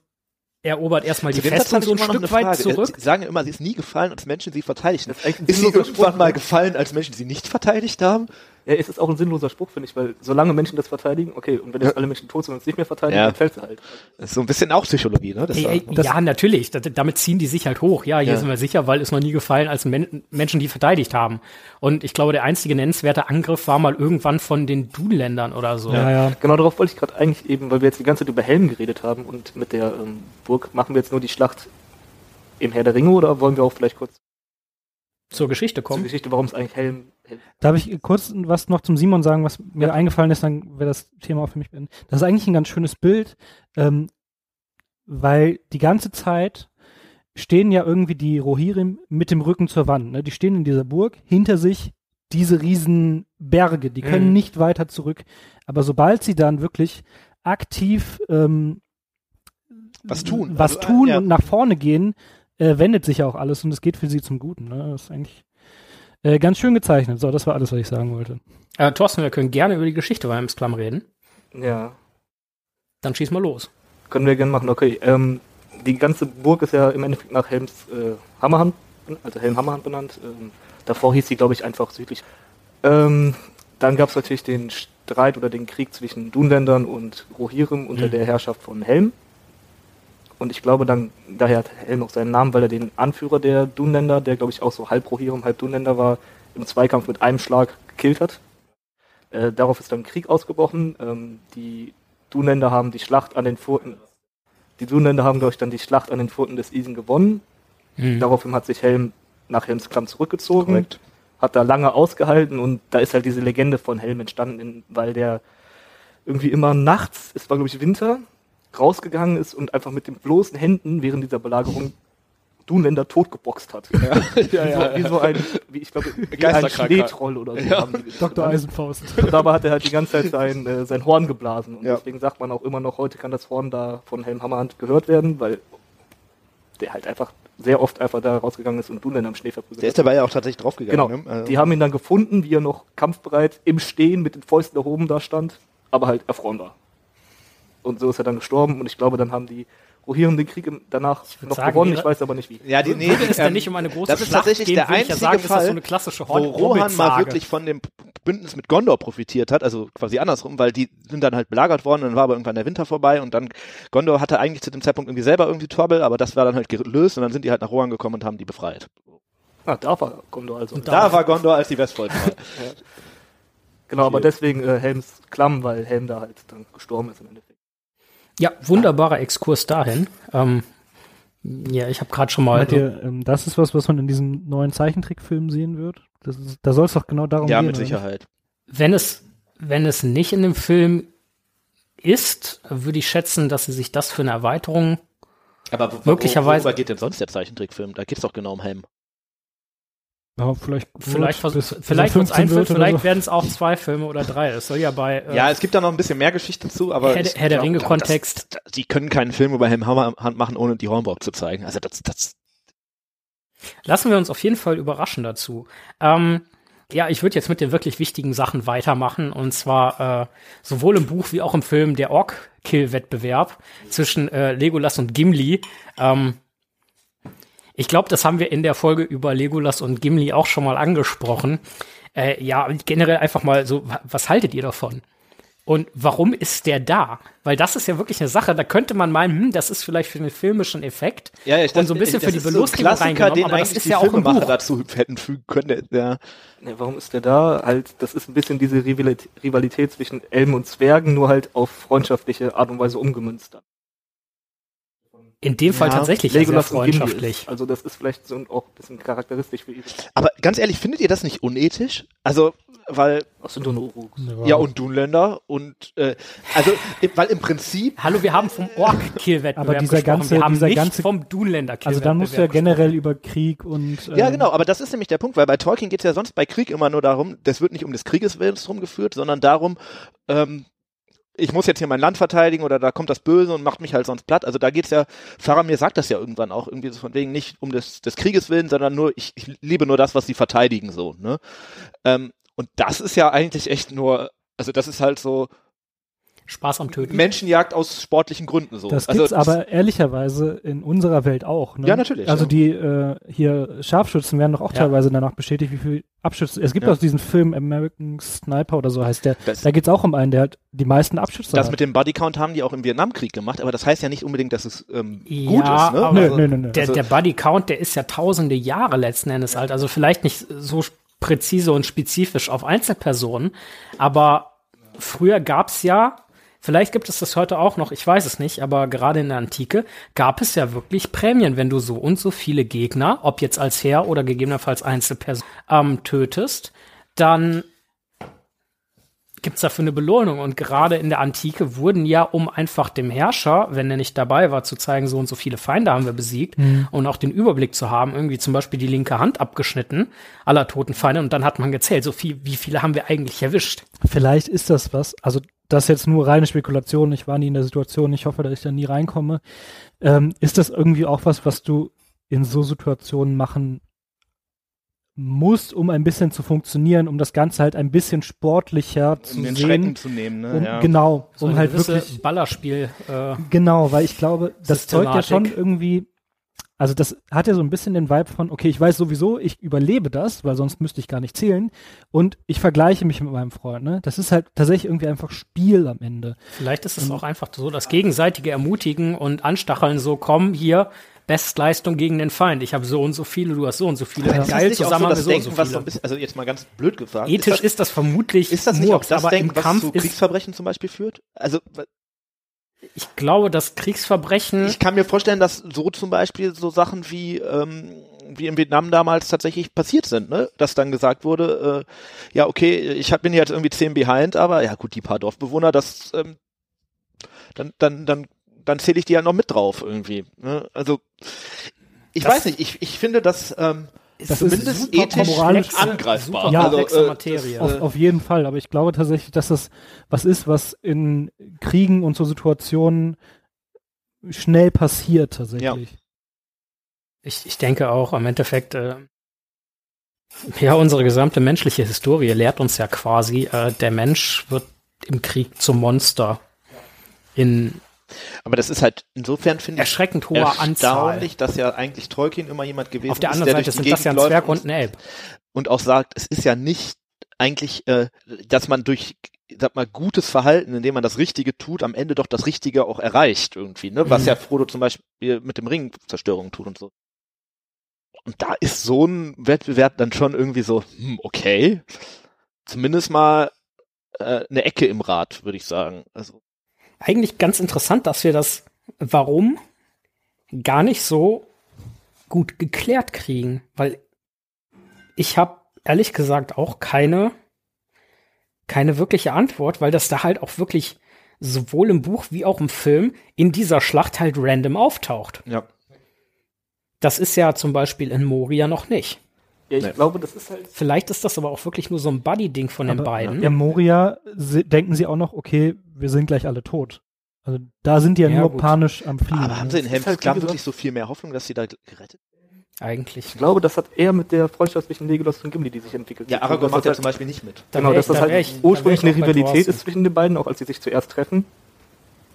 erobert erstmal die Satz Festung so ein Stück weit zurück. Sie sagen ja immer, sie ist nie gefallen, als Menschen sie verteidigten. Ist sie irgendwann mal gefallen, als Menschen sie nicht verteidigt haben? Ja, es ist auch ein sinnloser Spruch, finde ich, weil solange Menschen das verteidigen, okay, und wenn jetzt alle Menschen tot sind und es nicht mehr verteidigen, Ja. dann fällt sie halt. Das ist so ein bisschen auch Psychologie, ne? Das Ey, ey, das, ja, natürlich. Da, damit ziehen die sich halt hoch. Ja, hier Ja. sind wir sicher, weil es noch nie gefallen, als Men Menschen die verteidigt haben. Und ich glaube, der einzige nennenswerte Angriff war mal irgendwann von den Dunländern oder so. Ja, ja. Genau darauf wollte ich gerade eigentlich eben, weil wir jetzt die ganze Zeit über Helm geredet haben und mit der ähm, Burg, machen wir jetzt nur die Schlacht im Herr der Ringe oder wollen wir auch vielleicht kurz Zur Geschichte zur kommen. Geschichte, warum es eigentlich Helm Darf ich kurz was noch zum Simon sagen, was mir eingefallen ist, dann wäre das Thema auch für mich beendet. Das ist eigentlich ein ganz schönes Bild, ähm, weil die ganze Zeit stehen ja irgendwie die Rohirrim mit dem Rücken zur Wand. Ne? Die stehen in dieser Burg, hinter sich diese riesen Berge, die können Mhm. nicht weiter zurück. Aber sobald sie dann wirklich aktiv ähm, Was tun. was Also, äh, tun ja. und nach vorne gehen, äh, wendet sich ja auch alles und es geht für sie zum Guten. Ne? Das ist eigentlich äh, ganz schön gezeichnet. So, das war alles, was ich sagen wollte. Äh, Thorsten, wir können gerne über die Geschichte bei Helms Klamm reden. ja, Dann schieß mal los. können wir gerne machen. Okay, ähm, die ganze Burg ist ja im Endeffekt nach Helms äh, Hammerhand, also Helm Hammerhand benannt. Ähm, davor hieß sie, glaube ich, einfach südlich. Ähm, dann gab es natürlich den Streit oder den Krieg zwischen Dunländern und Rohirrim unter Mhm. der Herrschaft von Helm. Und ich glaube dann, daher hat Helm auch seinen Namen, weil er den Anführer der Dunländer, der glaube ich auch so halb Rohirrim, halb Dunländer war, im Zweikampf mit einem Schlag gekillt hat. Äh, darauf ist dann Krieg ausgebrochen. Ähm, die Dunländer haben die Schlacht an den Furten, die Dunländer haben, glaube ich, dann die Schlacht an den Furten des Isen gewonnen. Mhm. Daraufhin hat sich Helm nach Helmsklamm zurückgezogen, Korrekt. hat da lange ausgehalten und da ist halt diese Legende von Helm entstanden, weil der irgendwie immer nachts, es war glaube ich Winter, rausgegangen ist und einfach mit den bloßen Händen während dieser Belagerung Dunländer totgeboxt hat. ja, <laughs> Wie, so, wie so ein, wie ich glaube, wie ein. Schneetroll oder so. Ja. haben die gesagt. Dr. Eisenfaust. Und dabei hat er halt die ganze Zeit sein, äh, sein Horn geblasen. Und Ja. deswegen sagt man auch immer noch, heute kann das Horn da von Helm Hammerhand gehört werden, weil der halt einfach sehr oft einfach da rausgegangen ist und Dunländer am Schnee verprügelt Der hat. ist dabei ja auch tatsächlich draufgegangen. Genau. Ne? Also- Die haben ihn dann gefunden, wie er noch kampfbereit im Stehen mit den Fäusten erhoben da stand, aber halt erfroren war. Und so ist er dann gestorben und ich glaube, dann haben die Rohirrim den Krieg danach noch sagen, gewonnen, ich weiß aber nicht wie. ja, die, nee, Würde es denn ähm, nicht um eine große das ist Schlacht tatsächlich gehen, der ich ja einzige sagen, ist das Fall, so eine klassische wo Rohan mal wirklich von dem Bündnis mit Gondor profitiert hat, also quasi andersrum, weil die sind dann halt belagert worden, dann war aber irgendwann der Winter vorbei und dann Gondor hatte eigentlich zu dem Zeitpunkt irgendwie selber irgendwie Trouble, aber das war dann halt gelöst und dann sind die halt nach Rohan gekommen und haben die befreit. Ah, da war Gondor also. Und Da war Gondor als die Westfold war. <laughs> genau, aber deswegen äh, Helms Klamm, weil Helm da halt dann gestorben ist im Endeffekt. Ja, wunderbarer Exkurs dahin. Ähm, ja, ich habe gerade schon mal. Ihr, ähm, das ist was, was man in diesem neuen Zeichentrickfilm sehen wird? Das ist, da soll es doch genau darum ja, gehen. mit oder nicht? Sicherheit. Wenn es, wenn es nicht in dem Film ist, würde ich schätzen, dass sie sich das für eine Erweiterung. Aber wo- Möglicherweise- worüber geht denn sonst der Zeichentrickfilm? Da geht's doch genau um Helm. Ja, vielleicht Vielleicht, wird, bis- vielleicht ein 15 Film, vielleicht so. werden es auch zwei Filme oder drei. Es soll ja bei äh, Ja, es gibt da noch ein bisschen mehr Geschichte zu, aber Herr, ich Herr der glaub- Ringe glaub, Kontext. das- das- Die können keinen Film über Helm Hammerhand machen, ohne die Hornburg zu zeigen. Also das, das Lassen wir uns auf jeden Fall überraschen dazu. Ähm, ja, ich würde jetzt mit den wirklich wichtigen Sachen weitermachen. Und zwar äh, sowohl im Buch wie auch im Film der Ork-Kill-Wettbewerb zwischen äh, Legolas und Gimli. Ähm, ich glaube, das haben wir in der Folge über Legolas und Gimli auch schon mal angesprochen. Äh, ja, generell einfach mal so, wa- was haltet ihr davon? Und warum ist der da? Weil das ist ja wirklich eine Sache, da könnte man meinen, hm, das ist vielleicht für den filmischen Effekt Ja, ich und so ein bisschen für die Belustigung reingenommen, aber das ist ja auch im Buch. dazu <laughs> hätten fügen können. Ja. Ja, warum ist der da? Halt, das ist ein bisschen diese Rivalität, Rivalität zwischen Elben und Zwergen, nur halt auf freundschaftliche Art und Weise umgemünzt. In dem Fall Ja, tatsächlich ja sehr freundschaftlich. Ist. Also das ist vielleicht so auch ein bisschen charakteristisch für ihre Aber ganz ehrlich, findet ihr das nicht unethisch? Also, weil, aus den Uruks. ja, und Dunländer und, äh, also, weil im Prinzip, Hallo, wir haben vom Ork-Kill-Wettbewerb Aber dieser ganze- wir haben dieser nicht ganze- vom Dunländer-Kill-Wettbewerb Also dann musst du ja generell über Krieg und ähm, ja, genau, aber das ist nämlich der Punkt, weil bei Tolkien geht es ja sonst bei Krieg immer nur darum, das wird nicht um des Krieges Willens rumgeführt, sondern darum, ähm, ich muss jetzt hier mein Land verteidigen oder da kommt das Böse und macht mich halt sonst platt. Also da geht's ja, Faramir sagt das ja irgendwann auch, irgendwie so von wegen nicht um des, des Krieges willen, sondern nur, ich, ich liebe nur das, was sie verteidigen, so, ne? Ähm, und das ist ja eigentlich echt nur, also das ist halt so Spaß am Töten. Menschenjagd aus sportlichen Gründen so. Das also, gibt's aber ehrlicherweise in unserer Welt auch. Ne? Ja, natürlich, Also ja. die äh, hier Scharfschützen werden doch auch Ja. teilweise danach bestätigt, wie viel Abschüsse. Es gibt Ja. auch diesen Film American Sniper oder so heißt der. Das- da geht's auch um einen, der hat die meisten Abschüsse das hat. mit dem Bodycount haben die auch im Vietnamkrieg gemacht, aber das heißt ja nicht unbedingt, dass es ähm, Ja, gut ist, ne? aber- Nö, Also- nö, nö, nö. Der, Also- der Buddy Count, der ist ja tausende Jahre letzten Endes alt. Also vielleicht nicht so präzise und spezifisch auf Einzelpersonen, aber früher gab's ja, vielleicht gibt es das heute auch noch, ich weiß es nicht, aber gerade in der Antike gab es ja wirklich Prämien, wenn du so und so viele Gegner, ob jetzt als Heer oder gegebenenfalls Einzelperson, ähm, tötest, dann gibt's dafür eine Belohnung. Und gerade in der Antike wurden ja, um einfach dem Herrscher, wenn er nicht dabei war, zu zeigen, so und so viele Feinde haben wir besiegt und auch den Überblick zu haben, irgendwie zum Beispiel die linke Hand abgeschnitten aller toten Feinde und dann hat man gezählt, so viel, wie viele haben wir eigentlich erwischt. Vielleicht ist das was, also das ist jetzt nur reine Spekulation, ich war nie in der Situation, ich hoffe, dass ich da nie reinkomme. Ähm, ist das irgendwie auch was, was du in so Situationen machen musst, um ein bisschen zu funktionieren, um das Ganze halt ein bisschen sportlicher zu um den sehen? Schrecken zu nehmen, ne? um, ja. Genau, So um halt wirklich Ballerspiel. Äh, Genau, weil ich glaube, das zeugt ja schon irgendwie, also das hat ja so ein bisschen den Vibe von, okay, ich weiß sowieso, ich überlebe das, weil sonst müsste ich gar nicht zählen und ich vergleiche mich mit meinem Freund, ne? Das ist halt tatsächlich irgendwie einfach Spiel am Ende. vielleicht ist es auch einfach so, das gegenseitige Ermutigen und Anstacheln so, komm hier, Bestleistung gegen den Feind. Ich habe so und so viele, du hast so und so viele. Das Geil, auch zusammen so haben wir das so und so viele. bisschen, also jetzt mal ganz blöd gefragt. Ethisch ist das, ist das vermutlich ist das nicht auch Murks, das aber Denken, im was Kampf zu Kriegsverbrechen zum Beispiel führt? Also ich glaube, dass Kriegsverbrechen ich kann mir vorstellen, dass so zum Beispiel so Sachen wie ähm, wie in Vietnam damals tatsächlich passiert sind, ne? Dass dann gesagt wurde, äh, ja okay, ich hab, bin jetzt irgendwie 10 behind, aber ja gut, die paar Dorfbewohner, das ähm, dann dann dann dann zähle ich die ja noch mit drauf irgendwie. Ne? Also ich Das- weiß nicht, ich, ich finde das ähm, Das ist zumindest super ethisch moralisch- angreifbar. Ja, also, äh, Materie. das, Auf, auf jeden Fall, aber ich glaube tatsächlich, dass das was ist, was in Kriegen und so Situationen schnell passiert tatsächlich. Ich, ich denke auch, im Endeffekt, äh, ja, unsere gesamte menschliche Historie lehrt uns ja quasi, äh, der Mensch wird im Krieg zum Monster. In Aber das ist halt insofern finde ich erschreckend hoher Anzahl. erstaunlich, dass ja eigentlich Tolkien immer jemand gewesen Auf der ist, anderen der Seite sind die das ja ein Gegend Zwerg und ein Elb. und auch sagt, es ist ja nicht eigentlich, äh, dass man durch sag mal, gutes Verhalten, indem man das Richtige tut, am Ende doch das Richtige auch erreicht irgendwie, ne? Was Mhm. ja Frodo zum Beispiel mit dem Ring Zerstörung tut und so. Und da ist so ein Wettbewerb dann schon irgendwie so, hm, okay, zumindest mal äh, eine Ecke im Rad, würde ich sagen. Also Eigentlich ganz interessant, dass wir das, warum, gar nicht so gut geklärt kriegen. Weil ich habe ehrlich gesagt auch keine, keine wirkliche Antwort, weil das da halt auch wirklich sowohl im Buch wie auch im Film in dieser Schlacht halt random auftaucht. ja. Das ist ja zum Beispiel in Moria noch nicht. Ja, ich Nee. glaube, das ist halt. Vielleicht ist das aber auch wirklich nur so ein Buddy-Ding von den Aber beiden. In Moria denken sie auch noch, okay, wir sind gleich alle tot. Also da sind die ja, Ja, nur gut. panisch am Fliegen. Aber haben sie in Helms halt, Klamm wirklich so viel mehr Hoffnung, dass sie da gerettet Eigentlich. Ich glaube, das hat eher mit der Freundschaft zwischen Legolas und Gimli, die sich entwickelt. Ja. Aragorn Das macht ja halt- zum Beispiel nicht mit. Da Genau, dass das da halt ursprünglich ich eine Rivalität ist zwischen den beiden, auch als sie sich zuerst treffen.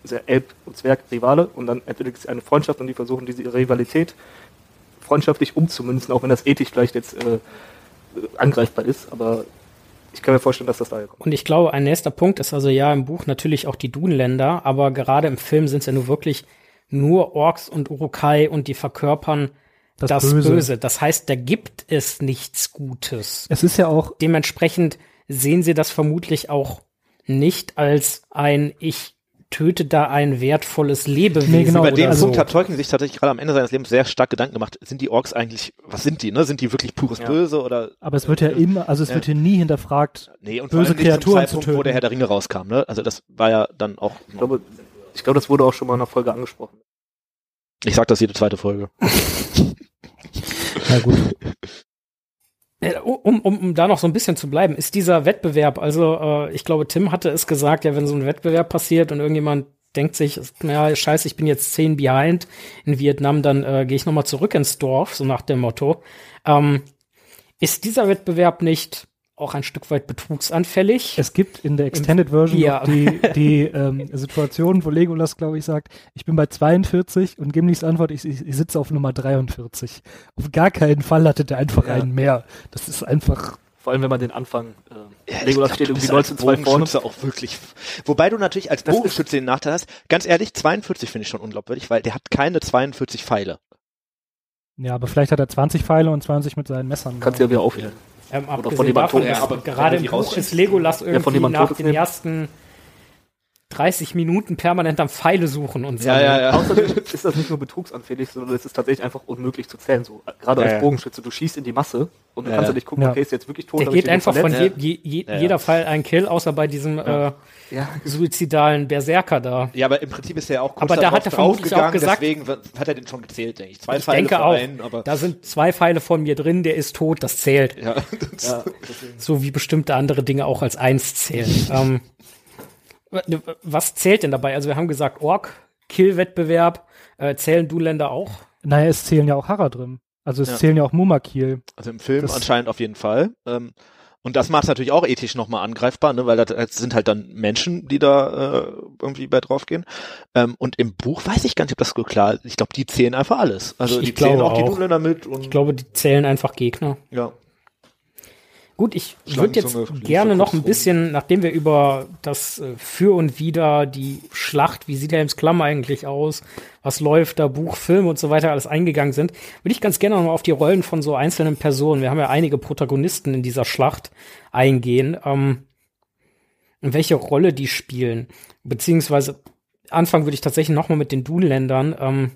Ist ja Elb und Zwerg Rivale und dann entwickelt sich eine Freundschaft und die versuchen diese Rivalität freundschaftlich umzumünzen, auch wenn das ethisch vielleicht jetzt äh, angreifbar ist, aber ich kann mir vorstellen, dass das daher kommt. Und ich glaube, ein nächster Punkt ist also ja im Buch natürlich auch die Dunländer, aber gerade im Film sind es ja nur wirklich nur Orks und Urukai und die verkörpern das, Das Böse. Böse. Das heißt, da gibt es nichts Gutes. es ist ja auch, Dementsprechend sehen sie das vermutlich auch nicht als ein ich töte da ein wertvolles Lebewesen. Nee, genau, Über den Punkt hat Tolkien sich tatsächlich gerade am Ende seines Lebens sehr stark Gedanken gemacht. Sind die Orks eigentlich, was sind die, ne? Sind die wirklich pures Ja. Böse oder? aber es wird ja immer, also es Ja. wird hier nie hinterfragt, Nee, und böse Kreaturen Zeitpunkt, zu töten. wo der Herr der Ringe rauskam, ne? Also das war ja dann auch. Ich glaube, ich glaube, das wurde auch schon mal in einer Folge angesprochen. Ich sag das jede zweite Folge. <laughs> na gut, Um, um, um da noch so ein bisschen zu bleiben, ist dieser Wettbewerb, also äh, ich glaube, Tim hatte es gesagt, ja, wenn so ein Wettbewerb passiert und irgendjemand denkt sich, ja, scheiße, ich bin jetzt zehn behind in Vietnam, dann äh, gehe ich nochmal zurück ins Dorf, so nach dem Motto. Ähm, ist dieser Wettbewerb nicht auch ein Stück weit betrugsanfällig? es gibt in der Extended Version Ja. noch die, die ähm, Situation, wo Legolas, glaube ich, sagt, ich bin bei 42 und Gimlis Antwort, ich, ich, ich sitze auf Nummer 43. Auf gar keinen Fall hatte der einfach Ja. einen mehr. Das ist einfach, Vor allem, wenn man den Anfang, äh, Ja, Legolas glaub, steht irgendwie bist als 19-2 vorne. Auch wirklich. Wobei du natürlich als Das Bogenschütze den Nachteil hast. Ganz ehrlich, 42 finde ich schon unglaubwürdig, weil der hat keine 42 Pfeile. ja, aber vielleicht hat er 20 Pfeile und 20 mit seinen Messern. Kannst du ja wieder aufhören. Ähm, von abgesehen jemand davon, tot- Ja, aber gerade im Buch ist Legolas von irgendwie jemand nach Totes den ersten 30 Minuten permanent am Pfeile suchen und so. Ja, ja, ja. Außerdem ist das nicht nur betrugsanfällig, sondern es ist tatsächlich einfach unmöglich zu zählen. So, gerade Ja, als. Bogenschütze, du schießt in die Masse und du Ja, kannst ja. nicht gucken, Ja. okay, ist jetzt wirklich tot. Der geht einfach von je, je, je, Ja, ja. jeder Fall ein Kill, außer bei diesem äh, Ja, suizidalen Berserker da. Ja, aber im Prinzip ist er auch kurz Aber da hat er vermutlich auch gesagt- deswegen hat er den schon gezählt, denke ich. Zwei Ich Pfeile denke auch, einen, aber da sind zwei Pfeile von mir drin, der ist tot, das zählt. ja, <laughs> das. So wie bestimmte andere Dinge auch als eins zählen. <laughs> ähm, was zählt denn dabei? Also wir haben gesagt, Ork-Kill-Wettbewerb, äh, zählen Duländer auch? Naja, es zählen ja auch Haradrim. Also es Ja. zählen ja auch Mumakil. Also im Film Das- anscheinend auf jeden Fall. Ähm, und das macht es natürlich auch ethisch nochmal angreifbar, ne? weil das, sind halt dann Menschen, die da äh, irgendwie bei draufgehen. Ähm, und im Buch weiß ich gar nicht, ob das so klar ist. Ich glaube, die zählen einfach alles. Also Ich- die zählen glaube auch die auch. Dunländer mit und Ich glaube, die zählen einfach Gegner. ja. Gut, ich würde jetzt gerne noch ein bisschen, nachdem wir über das äh, Für und Wider, die Schlacht, wie sieht Helms Klamm eigentlich aus, was läuft da, Buch, Film und so weiter alles eingegangen sind, würde ich ganz gerne noch mal auf die Rollen von so einzelnen Personen, wir haben ja einige Protagonisten in dieser Schlacht, eingehen, ähm, welche Rolle die spielen. Beziehungsweise anfangen würde ich tatsächlich noch mal mit den Dunländern. Ähm,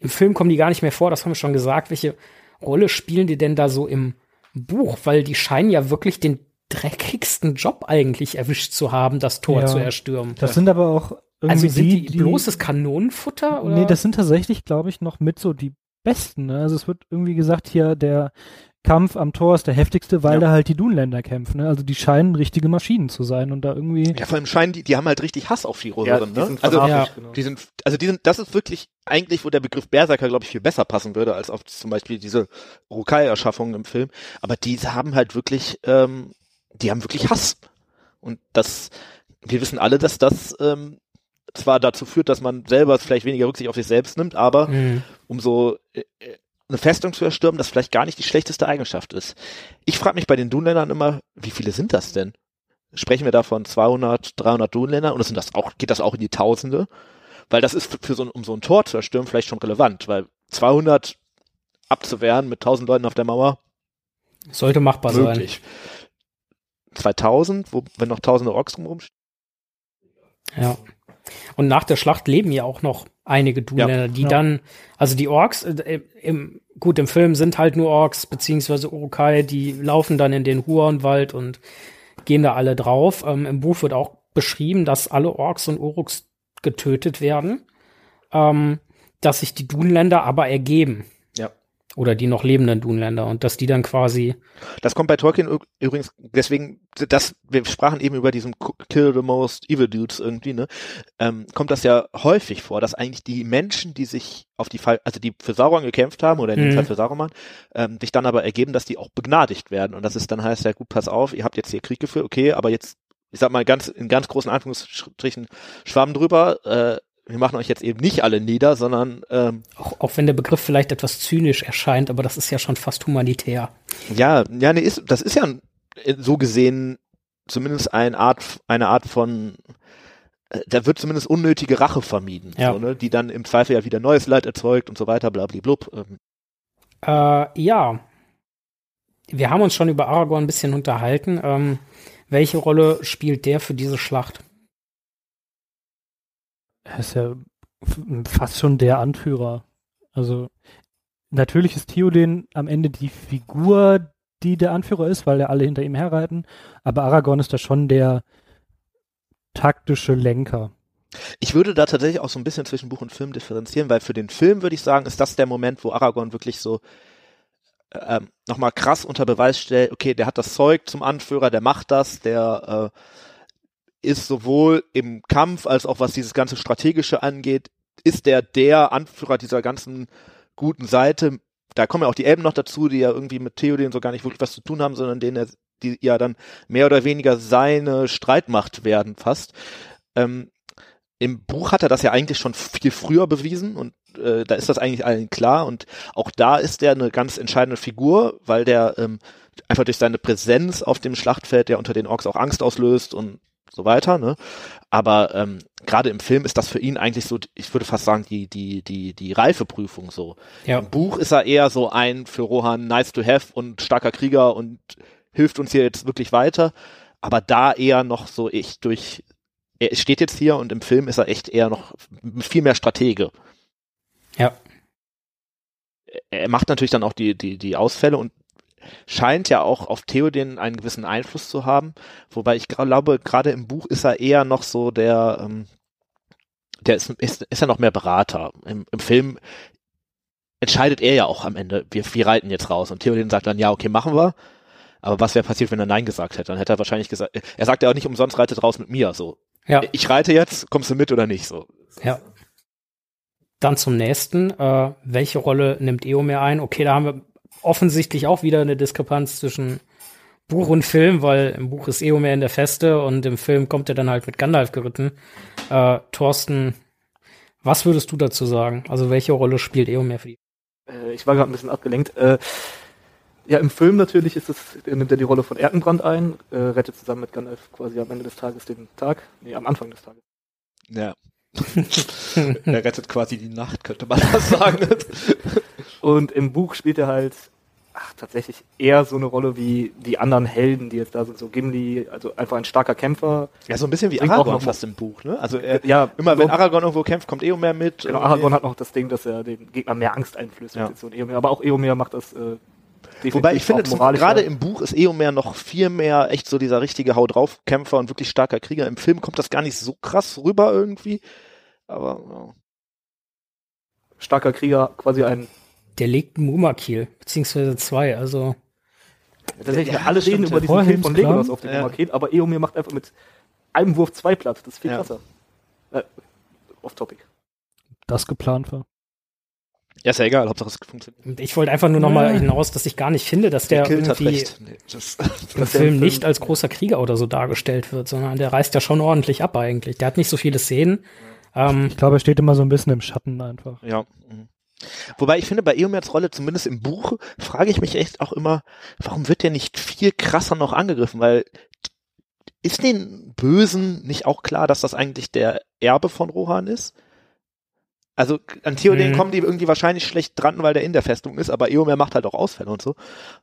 Im Film kommen die gar nicht mehr vor, das haben wir schon gesagt. Welche Rolle spielen die denn da so im Buch? Weil die scheinen ja wirklich den dreckigsten Job eigentlich erwischt zu haben, das Tor Ja. zu erstürmen. Das sind aber auch irgendwie also sind die, die, bloßes Kanonenfutter? Oder? Nee, das sind tatsächlich, glaube ich, noch mit so die besten. Ne? Also es wird irgendwie gesagt, hier der Kampf am Tor ist der heftigste, weil Ja. da halt die Dunländer kämpfen. Ne? Also die scheinen richtige Maschinen zu sein und da irgendwie. Ja, vor allem scheinen die, die haben halt richtig Hass auf die Rohirrim, die ne? sind Also, ja. genau. die sind, also die sind, das ist wirklich eigentlich, wo der Begriff Berserker, glaube ich, viel besser passen würde, als auf zum Beispiel diese Rukai-Erschaffungen im Film. Aber die haben halt wirklich, ähm, die haben wirklich Hass. Und das, wir wissen alle, dass das ähm, zwar dazu führt, dass man selber vielleicht weniger Rücksicht auf sich selbst nimmt, aber Hm. um so äh, äh, eine Festung zu erstürmen, das vielleicht gar nicht die schlechteste Eigenschaft ist. Ich frage mich bei den Dunländern immer, wie viele sind das denn? Sprechen wir da von 200, 300 Dunländern und sind das auch, geht das auch in die Tausende? Weil das ist für, so ein, um so ein Tor zu erstürmen vielleicht schon relevant, weil 200 abzuwehren mit 1000 Leuten auf der Mauer, Sollte machbar möglich. 2000, wo, wenn noch tausende Orks rumstehen. sein. Ja. Und nach der Schlacht leben ja auch noch einige Dunländer, die Ja. dann, also die Orks, äh, im, gut, im Film sind halt nur Orks, beziehungsweise Urukai, die laufen dann in den Huronwald und gehen da alle drauf. Ähm, Im Buch wird auch beschrieben, dass alle Orks und Uruks getötet werden, ähm, dass sich die Dunländer aber ergeben. Oder die noch lebenden Dunländer und dass die dann quasi, Das kommt bei Tolkien übrigens, deswegen, das, wir sprachen eben über diesen Kill the Most Evil Dudes irgendwie, ne? Ähm, kommt das ja häufig vor, dass eigentlich die Menschen, die sich auf die Fall, also die für Sauron gekämpft haben, oder in dem Mhm. Fall für Saruman, ähm, sich dann aber ergeben, dass die auch begnadigt werden. Und das ist dann heißt ja, gut, pass auf, ihr habt jetzt hier Krieg geführt, okay, aber jetzt, ich sag mal ganz, in ganz großen Anführungsstrichen, Schwamm drüber, äh, wir machen euch jetzt eben nicht alle nieder, sondern ähm, auch, auch wenn der Begriff vielleicht etwas zynisch erscheint, aber das ist ja schon fast humanitär. Ja, ja, nee, ist, das ist ja so gesehen zumindest eine Art, eine Art von, äh, da wird zumindest unnötige Rache vermieden, Ja. so, ne, die dann im Zweifel ja wieder neues Leid erzeugt und so weiter, blablablub. Ähm, Äh, ja. Wir haben uns schon über Aragorn ein bisschen unterhalten. Ähm, welche Rolle spielt der für diese Schlacht? Er ist ja fast schon der Anführer. Also natürlich ist Theoden am Ende die Figur, die der Anführer ist, weil ja alle hinter ihm herreiten. Aber Aragorn ist da schon der taktische Lenker. Ich würde da tatsächlich auch so ein bisschen zwischen Buch und Film differenzieren, weil für den Film würde ich sagen, ist das der Moment, wo Aragorn wirklich so ähm, nochmal krass unter Beweis stellt, okay, der hat das Zeug zum Anführer, der macht das, der äh, ist sowohl im Kampf als auch was dieses ganze Strategische angeht, ist der der Anführer dieser ganzen guten Seite. Da kommen ja auch die Elben noch dazu, die ja irgendwie mit Theoden so gar nicht wirklich was zu tun haben, sondern denen er, die ja dann mehr oder weniger seine Streitmacht werden fast. Ähm, im Buch hat er das ja eigentlich schon viel früher bewiesen und äh, da ist das eigentlich allen klar und auch da ist er eine ganz entscheidende Figur, weil der ähm, einfach durch seine Präsenz auf dem Schlachtfeld der unter den Orks auch Angst auslöst und so weiter, ne? Aber ähm, gerade im Film ist das für ihn eigentlich so, ich würde fast sagen, die, die, die, die Reifeprüfung so. Ja. Im Buch ist er eher so ein für Rohan nice to have und starker Krieger und hilft uns hier jetzt wirklich weiter. Aber da eher noch so ich durch, er steht jetzt hier und im Film ist er echt eher noch viel mehr Stratege. Ja. Er macht natürlich dann auch die, die, die Ausfälle und scheint ja auch auf Theoden einen gewissen Einfluss zu haben. Wobei ich glaube, gerade im Buch ist er eher noch so der, ähm, der ist, ist, ist ja noch mehr Berater. Im, Im Film entscheidet er ja auch am Ende, wir, wir reiten jetzt raus. Und Theoden sagt dann, ja, okay, machen wir. Aber was wäre passiert, wenn er Nein gesagt hätte? Dann hätte er wahrscheinlich gesagt, er sagt ja auch nicht umsonst, reitet raus mit mir, so. Ja. Ich reite jetzt, kommst du mit oder nicht, so. Ja. Dann zum nächsten. Äh, welche Rolle nimmt Eomer ein? Okay, da haben wir offensichtlich auch wieder eine Diskrepanz zwischen Buch und Film, weil im Buch ist Eomer in der Feste und im Film kommt er dann halt mit Gandalf geritten. Äh, Thorsten, was würdest du dazu sagen? Also welche Rolle spielt Eomer für die? Äh, ich war gerade ein bisschen abgelenkt. Äh, Ja, im Film natürlich ist es, nimmt er die Rolle von Erkenbrand ein, äh, rettet zusammen mit Gandalf quasi am Ende des Tages den Tag, nee, am Anfang des Tages. Ja. <laughs> er rettet quasi die Nacht, könnte man das sagen. <laughs> Und im Buch spielt er halt ach, tatsächlich eher so eine Rolle wie die anderen Helden, die jetzt da sind, so Gimli, also einfach ein starker Kämpfer. Ja, so ein bisschen wie Bringt auch Aragorn fast im Buch, ne? Also er, Ja, immer wenn Aragorn irgendwo kämpft, kommt Eomer mit. Genau. Aragorn hat noch das Ding, dass er den Gegner mehr Angst einflößt. Ja. so Eomer. Aber auch Eomer macht das äh, definitiv Wobei ich finde, gerade im Buch ist Eomer noch viel mehr echt so dieser richtige Hau drauf Kämpfer und wirklich starker Krieger. Im Film kommt das gar nicht so krass rüber irgendwie. Aber starker Krieger, quasi ein Der legt einen Mumakil, beziehungsweise zwei, also Tatsächlich, Ja, alle stimmt, reden über ja. diesen Film von. Legolas auf dem Ja. Paket, aber Eomir macht einfach mit einem Wurf zwei platt. Das ist viel Ja. krasser. Äh, off topic. Das geplant war. ja, ist ja egal, Hauptsache es funktioniert. ich wollte einfach nur nochmal hinaus, dass ich gar nicht finde, dass der hat irgendwie. Nee, das, im <laughs> der Film nicht als großer Krieger oder so dargestellt wird, sondern der reißt ja schon ordentlich ab eigentlich. Der hat nicht so viele Szenen. Ähm, Ich glaube, er steht immer so ein bisschen im Schatten einfach. ja. mhm. Wobei ich finde, bei Eomers Rolle, zumindest im Buch, frage ich mich echt auch immer, warum wird der nicht viel krasser noch angegriffen? Weil ist den Bösen nicht auch klar, dass das eigentlich der Erbe von Rohan ist? Also an Theoden Mhm. kommen die irgendwie wahrscheinlich schlecht dran, weil der in der Festung ist, aber Eomer macht halt auch Ausfälle und so.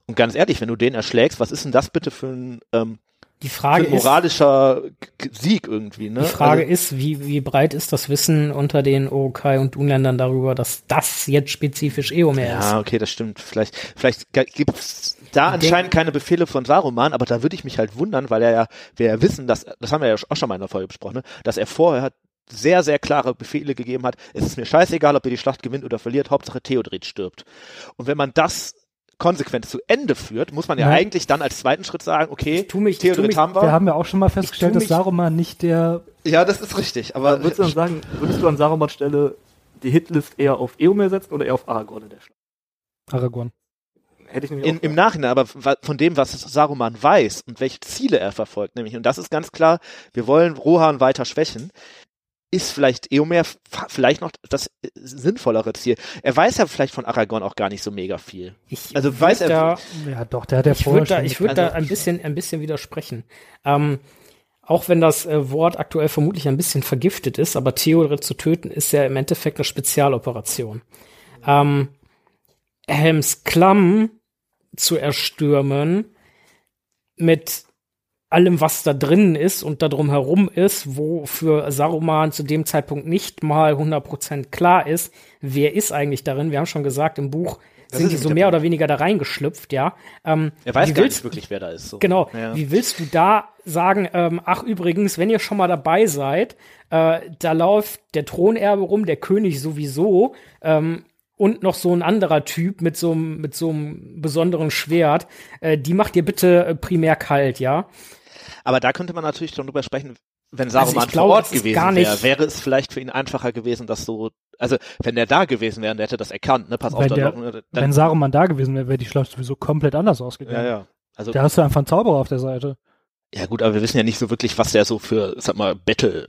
Und ganz ehrlich, wenn du den erschlägst, was ist denn das bitte für ein, ähm, die Frage ist, moralischer Sieg irgendwie? Ne? die Frage also, ist, wie, wie breit ist das Wissen unter den Urukai und Dunländern darüber, dass das jetzt spezifisch Eomer ist? Ja, okay, das stimmt. Vielleicht, vielleicht gibt es da Ich anscheinend keine Befehle von Saruman, aber da würde ich mich halt wundern, weil er ja, wir ja wissen, dass, das haben wir ja auch schon mal in der Folge besprochen, ne, dass er vorher sehr, sehr klare Befehle gegeben hat. Es ist mir scheißegal, ob ihr die Schlacht gewinnt oder verliert, Hauptsache Theodred stirbt. Und wenn man das konsequent zu Ende führt, muss man ja Ja. eigentlich dann als zweiten Schritt sagen, okay, tu mich- tu Theodred mich- haben wir. Wir haben ja auch schon mal festgestellt, tu dass mich- Saruman nicht der ja, das ist richtig, aber Würdest du dann sagen, würdest du an Sarumans Stelle die Hitlist eher auf Eomer setzen oder eher auf Aragorn in der Schlacht? Aragorn. Hätte ich nämlich in, auch im Nachhinein, aber von dem, was Saruman weiß und welche Ziele er verfolgt, nämlich, und das ist ganz klar, wir wollen Rohan weiter schwächen, ist vielleicht Eomer vielleicht noch das äh, sinnvollere Ziel. Er weiß ja vielleicht von Aragorn auch gar nicht so mega viel. Ich Also weiß er- da, Ja, doch, der hat ja ich vorher würde da, schon ich würd da also- ein bisschen, ein bisschen widersprechen. Ähm, auch wenn das äh, Wort aktuell vermutlich ein bisschen vergiftet ist, aber Theodred zu töten ist ja im Endeffekt eine Spezialoperation. Ähm, Helms Klamm zu erstürmen mit allem, was da drin ist und da drum herum ist, wo für Saruman zu dem Zeitpunkt nicht mal 100% klar ist, wer ist eigentlich darin. Wir haben schon gesagt, im Buch Das sind die so mehr Punkt. oder weniger da reingeschlüpft, ja. Ähm, Er weiß gar willst, nicht wirklich, wer da ist. So. Genau. Ja. Wie willst du da sagen, ähm, ach übrigens, wenn ihr schon mal dabei seid, äh, da läuft der Thronerbe rum, der König sowieso, ähm, und noch so ein anderer Typ mit so einem mit so einem besonderen Schwert, äh, die macht ihr bitte äh, primär kalt, ja? Aber da könnte man natürlich schon drüber sprechen, wenn Also Saruman glaube, vor Ort gewesen wäre, wäre es vielleicht für ihn einfacher gewesen, das so, also wenn der da gewesen wäre, der hätte das erkannt, ne, pass auf, Wenn, da der, noch, ne, wenn dann, Saruman da gewesen wäre, wäre die Schlacht sowieso komplett anders ausgegangen. ja, ja. Also, Da hast du einfach einen Zauberer auf der Seite. ja gut, aber wir wissen ja nicht so wirklich, was der so für, sag mal, Battle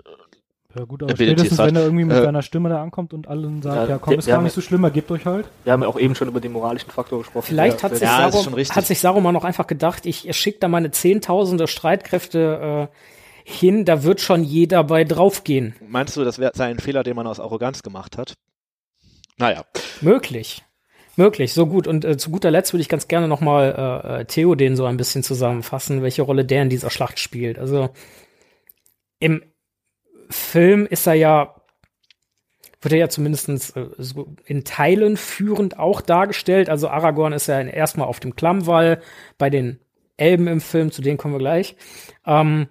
Ja gut, aber Abilities spätestens, wenn er irgendwie mit Äh, seiner Stimme da ankommt und allen sagt, Ja, ja, komm, ist gar nicht so schlimm, gebt euch halt. Wir haben ja auch eben schon über den moralischen Faktor gesprochen. Vielleicht hat sich, Ja, Sarum, hat sich Saruman auch einfach gedacht, ich schicke da meine zehntausende Streitkräfte äh, hin, da wird schon jeder bei draufgehen. Meinst du, das wäre sein Fehler, den man aus Arroganz gemacht hat? Naja. Möglich. Möglich, so gut. Und äh, zu guter Letzt würde ich ganz gerne noch mal äh, äh, Theoden so ein bisschen zusammenfassen, welche Rolle der in dieser Schlacht spielt. Also im Film ist er ja, wird er ja zumindest äh, in Teilen führend auch dargestellt. Also Aragorn ist ja erstmal auf dem Klammwall bei den Elben im Film, zu denen kommen wir gleich. Ähm,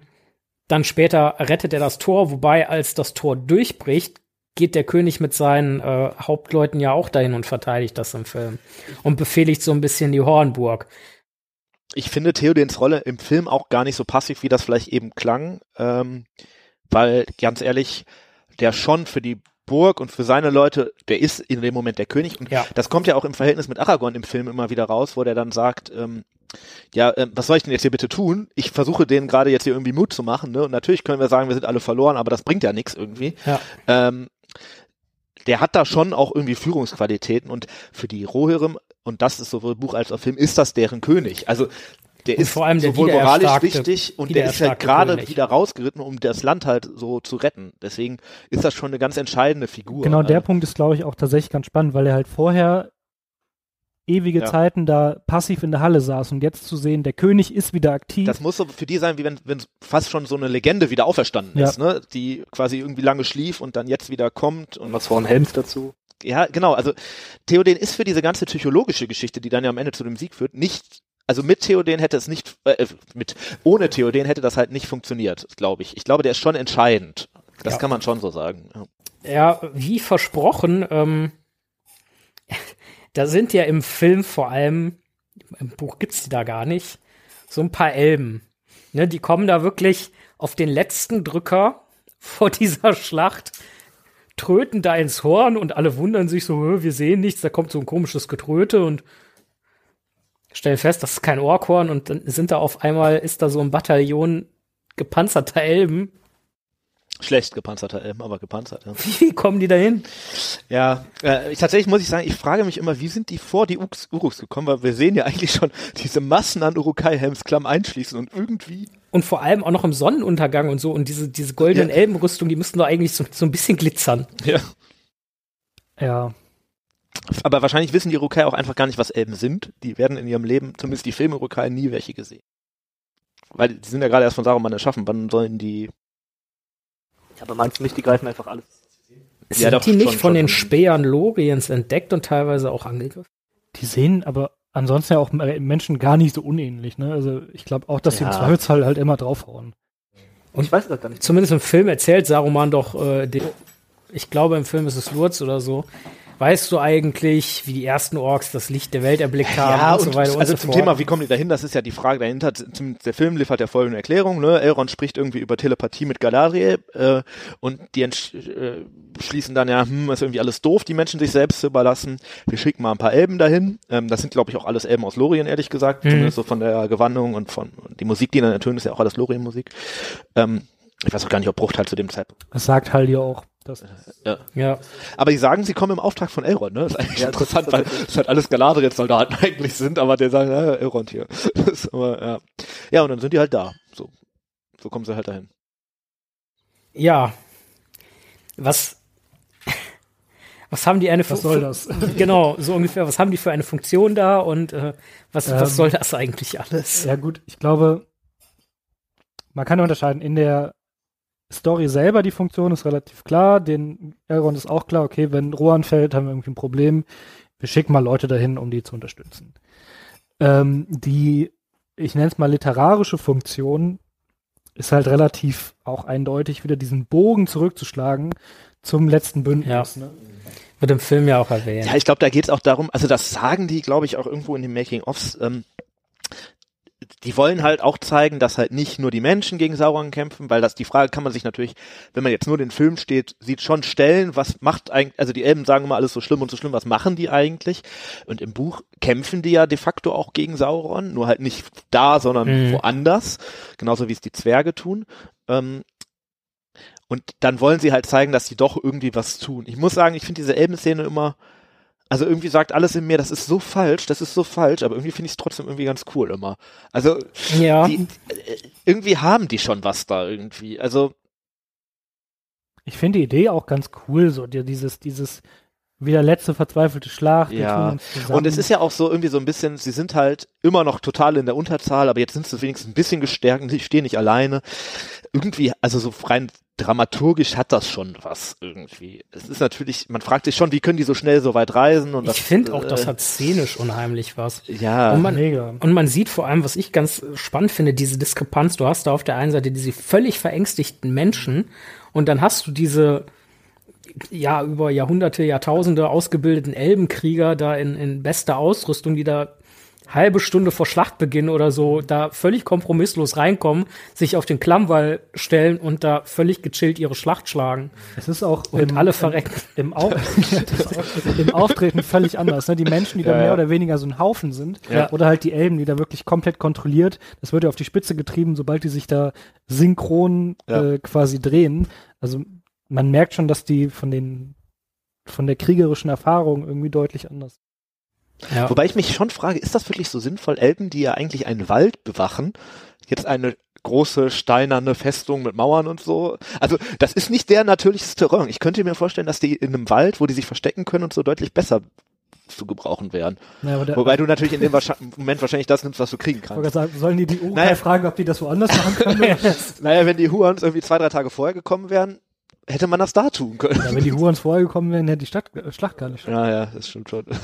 dann später rettet er das Tor, wobei als das Tor durchbricht, geht der König mit seinen äh, Hauptleuten ja auch dahin und verteidigt das im Film und befehligt so ein bisschen die Hornburg. Ich finde Theodens Rolle im Film auch gar nicht so passiv, wie das vielleicht eben klang, ähm, weil ganz ehrlich, der schon für die Burg und für seine Leute, der ist in dem Moment der König und Ja. das kommt ja auch im Verhältnis mit Aragorn im Film immer wieder raus, wo der dann sagt, ähm, ja, ähm, was soll ich denn jetzt hier bitte tun? Ich versuche denen gerade jetzt hier irgendwie Mut zu machen, ne? Und natürlich können wir sagen, wir sind alle verloren, aber das bringt ja nichts irgendwie. Ja. Ähm, der hat da schon auch irgendwie Führungsqualitäten und für die Rohirrim und das ist sowohl Buch als auch Film, ist das deren König. Also der Und ist vor allem der sowohl moralisch wichtig und der ist halt wiedererstarkte gerade König. wieder rausgeritten, um das Land halt so zu retten. Deswegen ist das schon eine ganz entscheidende Figur. Genau, der Also, Punkt ist, glaube ich, auch tatsächlich ganz spannend, weil er halt vorher ewige Ja. Zeiten da passiv in der Halle saß und jetzt zu sehen, der König ist wieder aktiv. Das muss so für die sein, wie wenn, wenn fast schon so eine Legende wieder auferstanden Ja. ist, ne? Die quasi irgendwie lange schlief und dann jetzt wieder kommt und Und was von Helms dazu. ja, genau. Also Theoden ist für diese ganze psychologische Geschichte, die dann ja am Ende zu dem Sieg führt, nicht. Also mit Theoden hätte es nicht, äh, mit ohne Theoden hätte das halt nicht funktioniert, glaube ich. Ich glaube, der ist schon entscheidend. Das Ja. kann man schon so sagen. Ja. Wie versprochen, ähm, <laughs> da sind ja im Film vor allem, im Buch gibt's die da gar nicht, so ein paar Elben. Ne, die kommen da wirklich auf den letzten Drücker <laughs> vor dieser Schlacht, tröten da ins Horn und alle wundern sich so, "Hö, wir sehen nichts, da kommt so ein komisches Getröte und stellen fest, das ist kein Orkhorn und dann sind da auf einmal, ist da so ein Bataillon gepanzerter Elben. Schlecht gepanzerter Elm, aber gepanzert. Ja, <laughs> Wie kommen die da hin? ja äh, ich, tatsächlich muss ich sagen, ich frage mich immer, wie sind die vor die Uruks, Uruks gekommen, weil wir sehen ja eigentlich schon diese Massen an Urukai-Helmsklamm einschließen und irgendwie Und vor allem auch noch im Sonnenuntergang und so. Und diese, diese goldenen Ja. Elbenrüstung, die müssten doch eigentlich so, so ein bisschen glitzern. ja. ja, Aber wahrscheinlich wissen die Urukai auch einfach gar nicht, was Elben sind. Die werden in ihrem Leben, zumindest die Film-Urukai, nie welche gesehen. Weil die sind ja gerade erst von Saruman erschaffen. Wann sollen die. Ja, aber meinst du nicht, die greifen einfach alles? Ja, Sind doch, die nicht schon, von schon. den Spähern Loriens entdeckt und teilweise auch angegriffen? die sehen aber ansonsten ja auch Menschen gar nicht so unähnlich. Ne? Also ich glaube auch, dass sie im Ja. Zweifelsfall halt immer draufhauen. Und ich weiß das gar nicht. Zumindest im Film erzählt Saruman doch, äh, den, ich glaube im Film ist es Lurz oder so. Weißt du eigentlich, wie die ersten Orks das Licht der Welt erblickt haben und, so weiter und also so zum fort? Thema, wie kommen die dahin? Das ist ja die Frage dahinter. Der Film liefert ja folgende Erklärung. Ne? Elrond spricht irgendwie über Telepathie mit Galadriel äh, und die entsch äh, schließen dann ja, hm, ist irgendwie alles doof, die Menschen sich selbst zu überlassen. Wir schicken mal ein paar Elben dahin. Ähm, das sind, glaube ich, auch alles Elben aus Lorien, ehrlich gesagt. Mhm. Zumindest so von der Gewandung und von und die Musik, die dann ertönt, ist ja auch alles Lorien-Musik. Ähm, ich weiß auch gar nicht, ob Bruchteil zu dem Zeitpunkt. Das sagt halt ja auch. Das, Ja. ja. Aber die sagen, sie kommen im Auftrag von Elrond, ne? Das ist eigentlich Ja, interessant, das- weil es halt alles Galadriel-Soldaten <laughs> eigentlich sind, aber der sagen, ja, Elrond hier. <laughs> Ist aber, ja. ja, und dann sind die halt da. So, so kommen sie halt dahin. ja. Was, was haben die eine was soll das? <laughs> Genau, so ungefähr. Was haben die für eine Funktion da und äh, was, was Ähm, soll das eigentlich alles? Ja gut, ich glaube, man kann unterscheiden. In der Story selber die Funktion ist relativ klar. Den Elrond ist auch klar, okay, wenn Rohan fällt, haben wir irgendwie ein Problem. Wir schicken mal Leute dahin, um die zu unterstützen. Ähm, die, ich nenne es mal literarische Funktion, ist halt relativ auch eindeutig, wieder diesen Bogen zurückzuschlagen zum letzten Bündnis. Ne? Wird im Film ja auch erwähnt. Ja, ich glaube, da geht es auch darum, also das sagen die, glaube ich, auch irgendwo in den Making-ofs, ähm, die wollen halt auch zeigen, dass halt nicht nur die Menschen gegen Sauron kämpfen, weil das die Frage kann man sich natürlich, wenn man jetzt nur den Film steht, sieht schon stellen, was macht eigentlich, also die Elben sagen immer alles so schlimm und so schlimm, was machen die eigentlich? Und im Buch kämpfen die ja de facto auch gegen Sauron, nur halt nicht da, sondern Mhm. woanders, genauso wie es die Zwerge tun. Ähm, und dann wollen sie halt zeigen, dass sie doch irgendwie was tun. Ich muss sagen, ich finde diese Elbenszene immer, also irgendwie sagt alles in mir, das ist so falsch, das ist so falsch, aber irgendwie finde ich es trotzdem irgendwie ganz cool immer. Also ja. die, äh, irgendwie haben die schon was da irgendwie. Also Ich finde die Idee auch ganz cool, so die, dieses, dieses wieder letzte verzweifelte Schlacht. Ja. und es ist ja auch so irgendwie so ein bisschen, sie sind halt immer noch total in der Unterzahl, aber jetzt sind sie wenigstens ein bisschen gestärkt und sie stehen nicht alleine. Irgendwie, also so rein dramaturgisch hat das schon was irgendwie. Es ist natürlich, man fragt sich schon, wie können die so schnell so weit reisen und das, Ich finde auch, äh, das hat szenisch unheimlich was. ja. Und man, mega. und man sieht vor allem, was ich ganz spannend finde, diese Diskrepanz. Du hast da auf der einen Seite diese völlig verängstigten Menschen und dann hast du diese ja über Jahrhunderte, Jahrtausende ausgebildeten Elbenkrieger da in, in bester Ausrüstung, die da halbe Stunde vor Schlachtbeginn oder so da völlig kompromisslos reinkommen, sich auf den Klammwall stellen und da völlig gechillt ihre Schlacht schlagen Es ist auch und im, alle verrecken. im, Au <laughs> im Auftreten völlig anders. Ne? Die Menschen, die da Ja, mehr ja. oder weniger so ein Haufen sind, Ja. oder halt die Elben, die da wirklich komplett kontrolliert, das wird ja auf die Spitze getrieben, sobald die sich da synchron Ja. äh, quasi drehen. Also man merkt schon, dass die von den von der kriegerischen Erfahrung irgendwie deutlich anders. Ja. Wobei ich mich schon frage, ist das wirklich so sinnvoll, Elben, die ja eigentlich einen Wald bewachen, jetzt eine große steinerne Festung mit Mauern und so. Also das ist nicht der natürliches Terrain. Ich könnte mir vorstellen, dass die in einem Wald, wo die sich verstecken können und so deutlich besser zu gebrauchen wären. Ja, aber der, Wobei du natürlich in dem Moment wahrscheinlich das nimmst, was du kriegen ich kannst. gerade sagen, sollen die die Urukai Naja. fragen, ob die das woanders machen können? <laughs> Naja, wenn die Huans irgendwie zwei, drei Tage vorher gekommen wären, hätte man das da tun können. ja, wenn die Hurons vorher gekommen wären, hätte die Stadt, äh, Schlacht gar nicht. Ja, ja, das stimmt schon. <laughs>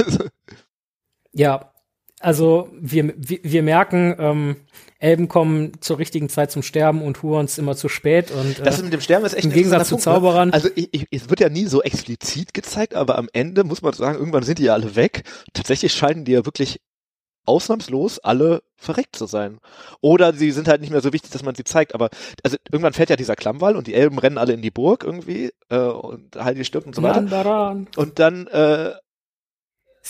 Ja, also wir, wir, wir merken, ähm, Elben kommen zur richtigen Zeit zum Sterben und Hurons immer zu spät. Und Das äh, mit dem Sterben ist echt im ein Gegensatz zu Punkt, Zauberern. Ne? Also ich, ich, es wird ja nie so explizit gezeigt, aber am Ende muss man sagen, irgendwann sind die ja alle weg. Tatsächlich scheinen die ja wirklich ausnahmslos alle verreckt zu sein. Oder sie sind halt nicht mehr so wichtig, dass man sie zeigt. Aber also irgendwann fährt ja dieser Klammwall und die Elben rennen alle in die Burg irgendwie äh, und Heidi stirbt und so weiter. Und dann äh,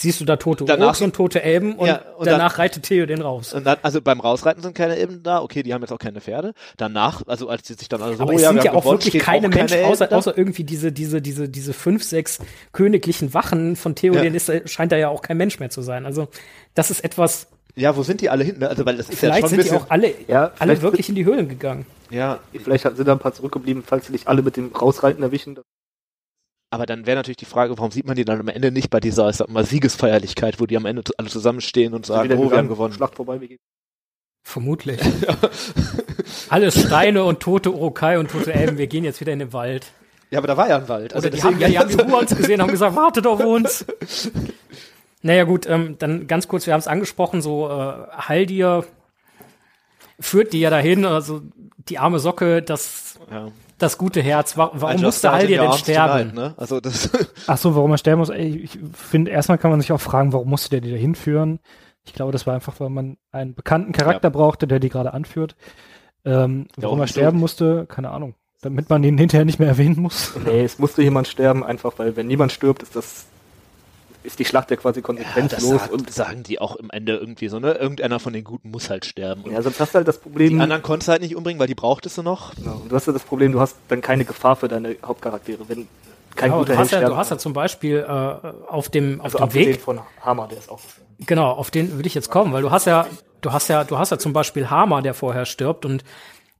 Siehst du da tote Danach- Orks und tote Elben und, Ja, und danach reitet Theo den raus. Und dann, also beim Rausreiten sind keine Elben da, okay, die haben jetzt auch keine Pferde. Danach, also als sie sich dann alle so, Aber oh es ja, sind wir ja auch gewonnen, wirklich keine auch Menschen, außer, außer irgendwie diese, diese, diese, diese fünf, sechs königlichen Wachen von Theoden, Ja. ist, scheint da ja auch kein Mensch mehr zu sein. Also das ist etwas, Ja, wo sind die alle hin? ne? Also, weil das ist ja vielleicht schon ein sind die bisschen, auch alle, Ja, alle wirklich in die Höhlen gegangen. ja, Vielleicht sind da ein paar zurückgeblieben, falls sie nicht alle mit dem Rausreiten erwischen. Aber dann wäre natürlich die Frage, warum sieht man die dann am Ende nicht bei dieser, ich sag mal, Siegesfeierlichkeit, wo die am Ende alle zusammenstehen und sagen, oh, wir haben gewonnen. Schlacht vorbei, wir gehen. Vermutlich. <laughs> Alles Steine und tote Urukai und tote Elben, wir gehen jetzt wieder in den Wald. Ja, aber da war ja ein Wald. Also die haben, ja, die haben die <laughs> Hurons gesehen, haben gesagt, wartet auf uns. Naja gut, ähm, dann ganz kurz, wir haben es angesprochen, so äh, Haldir führt die ja dahin, also die arme Socke, das, ja. Das gute Herz. Wa warum I musste your denn sterben? tonight, ne? Also das, <laughs> Ach so, warum er sterben muss? Ey, ich finde, erstmal kann man sich auch fragen, warum musste der die da hinführen? Ich glaube, das war einfach, weil man einen bekannten Charakter brauchte, der die gerade anführt. Ähm, warum auch er so- sterben musste, keine Ahnung. Damit man ihn hinterher nicht mehr erwähnen muss. Nee, es musste jemand sterben, einfach weil wenn niemand stirbt, ist das ist die Schlacht ja quasi ja, das konsequenzlos sagt, und sagen die auch im Ende irgendwie so, ne? Irgendeiner von den Guten muss halt sterben. Und ja, sonst hast du halt das die Problem, anderen konntest du halt nicht umbringen, weil die brauchtest du noch. genau, und du hast ja das Problem, du hast dann keine Gefahr für deine Hauptcharaktere, wenn kein Genau, guter du, Held hast ja, du hast ja zum Beispiel äh, auf dem, auf also dem abgesehen Weg, von Hammer, der ist auch genau, auf den würde ich jetzt kommen, weil du hast ja, du hast ja, du hast ja zum Beispiel Hama, der vorher stirbt und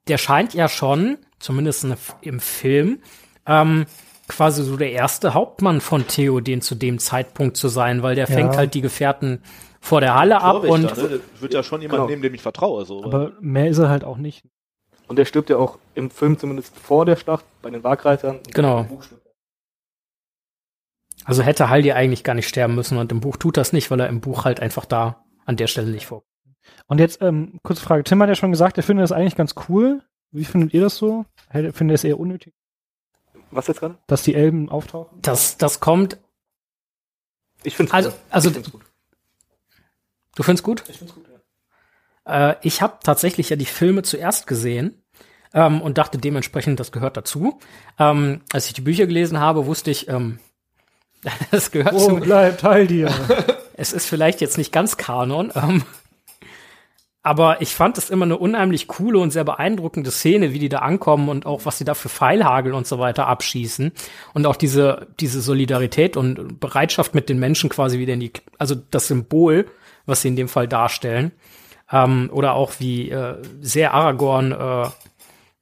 der scheint ja schon, zumindest in- im Film, ähm, quasi so der erste Hauptmann von Theoden zu dem Zeitpunkt zu sein, weil der fängt Ja. halt die Gefährten vor der Halle ab und ne? wird ja schon jemand Genau. nehmen, dem ich vertraue. So. Aber mehr ist er halt auch nicht. und der stirbt ja auch im Film zumindest vor der Schlacht bei den Wagreitern. Genau. er. also hätte Haldir eigentlich gar nicht sterben müssen und im Buch tut das nicht, weil er im Buch halt einfach da an der Stelle nicht vor. Und jetzt, ähm, kurze Frage. Tim hat ja schon gesagt, er findet das eigentlich ganz cool. Wie findet ihr das so? Findet ihr es eher unnötig, Was jetzt gerade? dass die Elben auftauchen? Das, das kommt, Ich finde Also- also- ich find's gut. du findest gut? Ich find's gut, ja. Äh, ich habe tatsächlich ja die Filme zuerst gesehen ähm, und dachte dementsprechend, das gehört dazu. Ähm, als ich die Bücher gelesen habe, wusste ich, ähm, <laughs> das gehört Wo zu. bleibt Haldir? <laughs> Es ist vielleicht jetzt nicht ganz Kanon, ähm, aber ich fand es immer eine unheimlich coole und sehr beeindruckende Szene, wie die da ankommen und auch was sie da für Pfeilhagel und so weiter abschießen und auch diese diese Solidarität und Bereitschaft mit den Menschen quasi wieder in die, also das Symbol, was sie in dem Fall darstellen, ähm, oder auch wie äh, sehr Aragorn äh,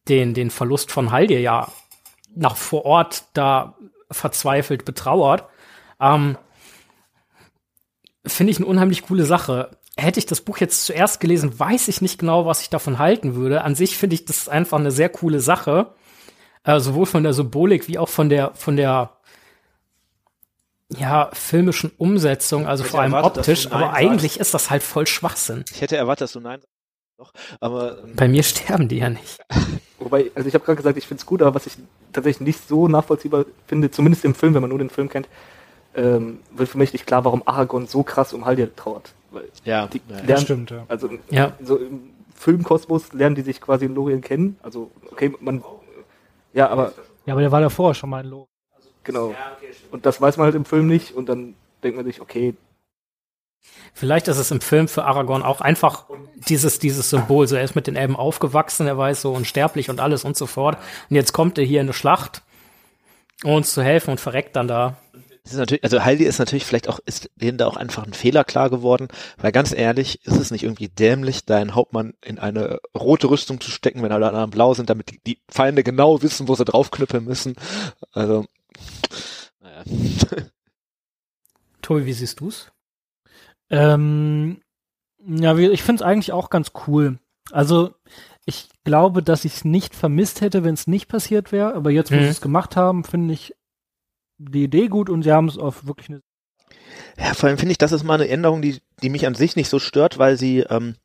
den den Verlust von Haldir ja nach vor Ort da verzweifelt betrauert. Ähm, finde ich eine unheimlich coole Sache. Hätte ich das Buch jetzt zuerst gelesen, weiß ich nicht genau, was ich davon halten würde. An sich finde ich das einfach eine sehr coole Sache. Äh, sowohl von der Symbolik wie auch von der, von der, ja, filmischen Umsetzung, also vor allem erwartet, optisch. Aber eigentlich ist das halt voll Schwachsinn. Ich hätte erwartet, dass du Nein sagst. Doch, aber ähm, Bei mir sterben die ja nicht. <laughs> Wobei, also ich habe gerade gesagt, ich finde es gut, aber was ich tatsächlich nicht so nachvollziehbar finde, zumindest im Film, wenn man nur den Film kennt, ähm, wird für mich nicht klar, warum Aragorn so krass um Haldir trauert. Ja, die ja. lernen, stimmt, ja. Also Ja. so im Filmkosmos lernen die sich quasi in Lorien kennen. Also, okay, man. Ja, aber Ja, aber der war davor schon mal ein Lob. genau. Und das weiß man halt im Film nicht und dann denkt man sich, okay, Vielleicht ist es im Film für Aragorn auch einfach dieses, dieses Symbol. So, er ist mit den Elben aufgewachsen, er weiß so unsterblich und alles und so fort. Und jetzt kommt er hier in eine Schlacht, um uns zu helfen und verreckt dann da. Das ist natürlich, also Heidi ist natürlich vielleicht auch, ist denen da auch einfach ein Fehler klar geworden, weil ganz ehrlich, ist es nicht irgendwie dämlich, deinen Hauptmann in eine rote Rüstung zu stecken, wenn alle anderen blau sind, damit die, die Feinde genau wissen, wo sie draufknüppeln müssen. Also, naja. <laughs> Tobi, wie siehst du's? Ähm, ja, wie- ich finde es eigentlich auch ganz cool. Also ich glaube, dass ich es nicht vermisst hätte, wenn es nicht passiert wäre. Aber jetzt, wo Mhm. sie es gemacht haben, finde ich die Idee gut und sie haben es auf wirklich eine. Ja, vor allem finde ich, das ist mal eine Änderung, die, die mich an sich nicht so stört, weil sie, ähm,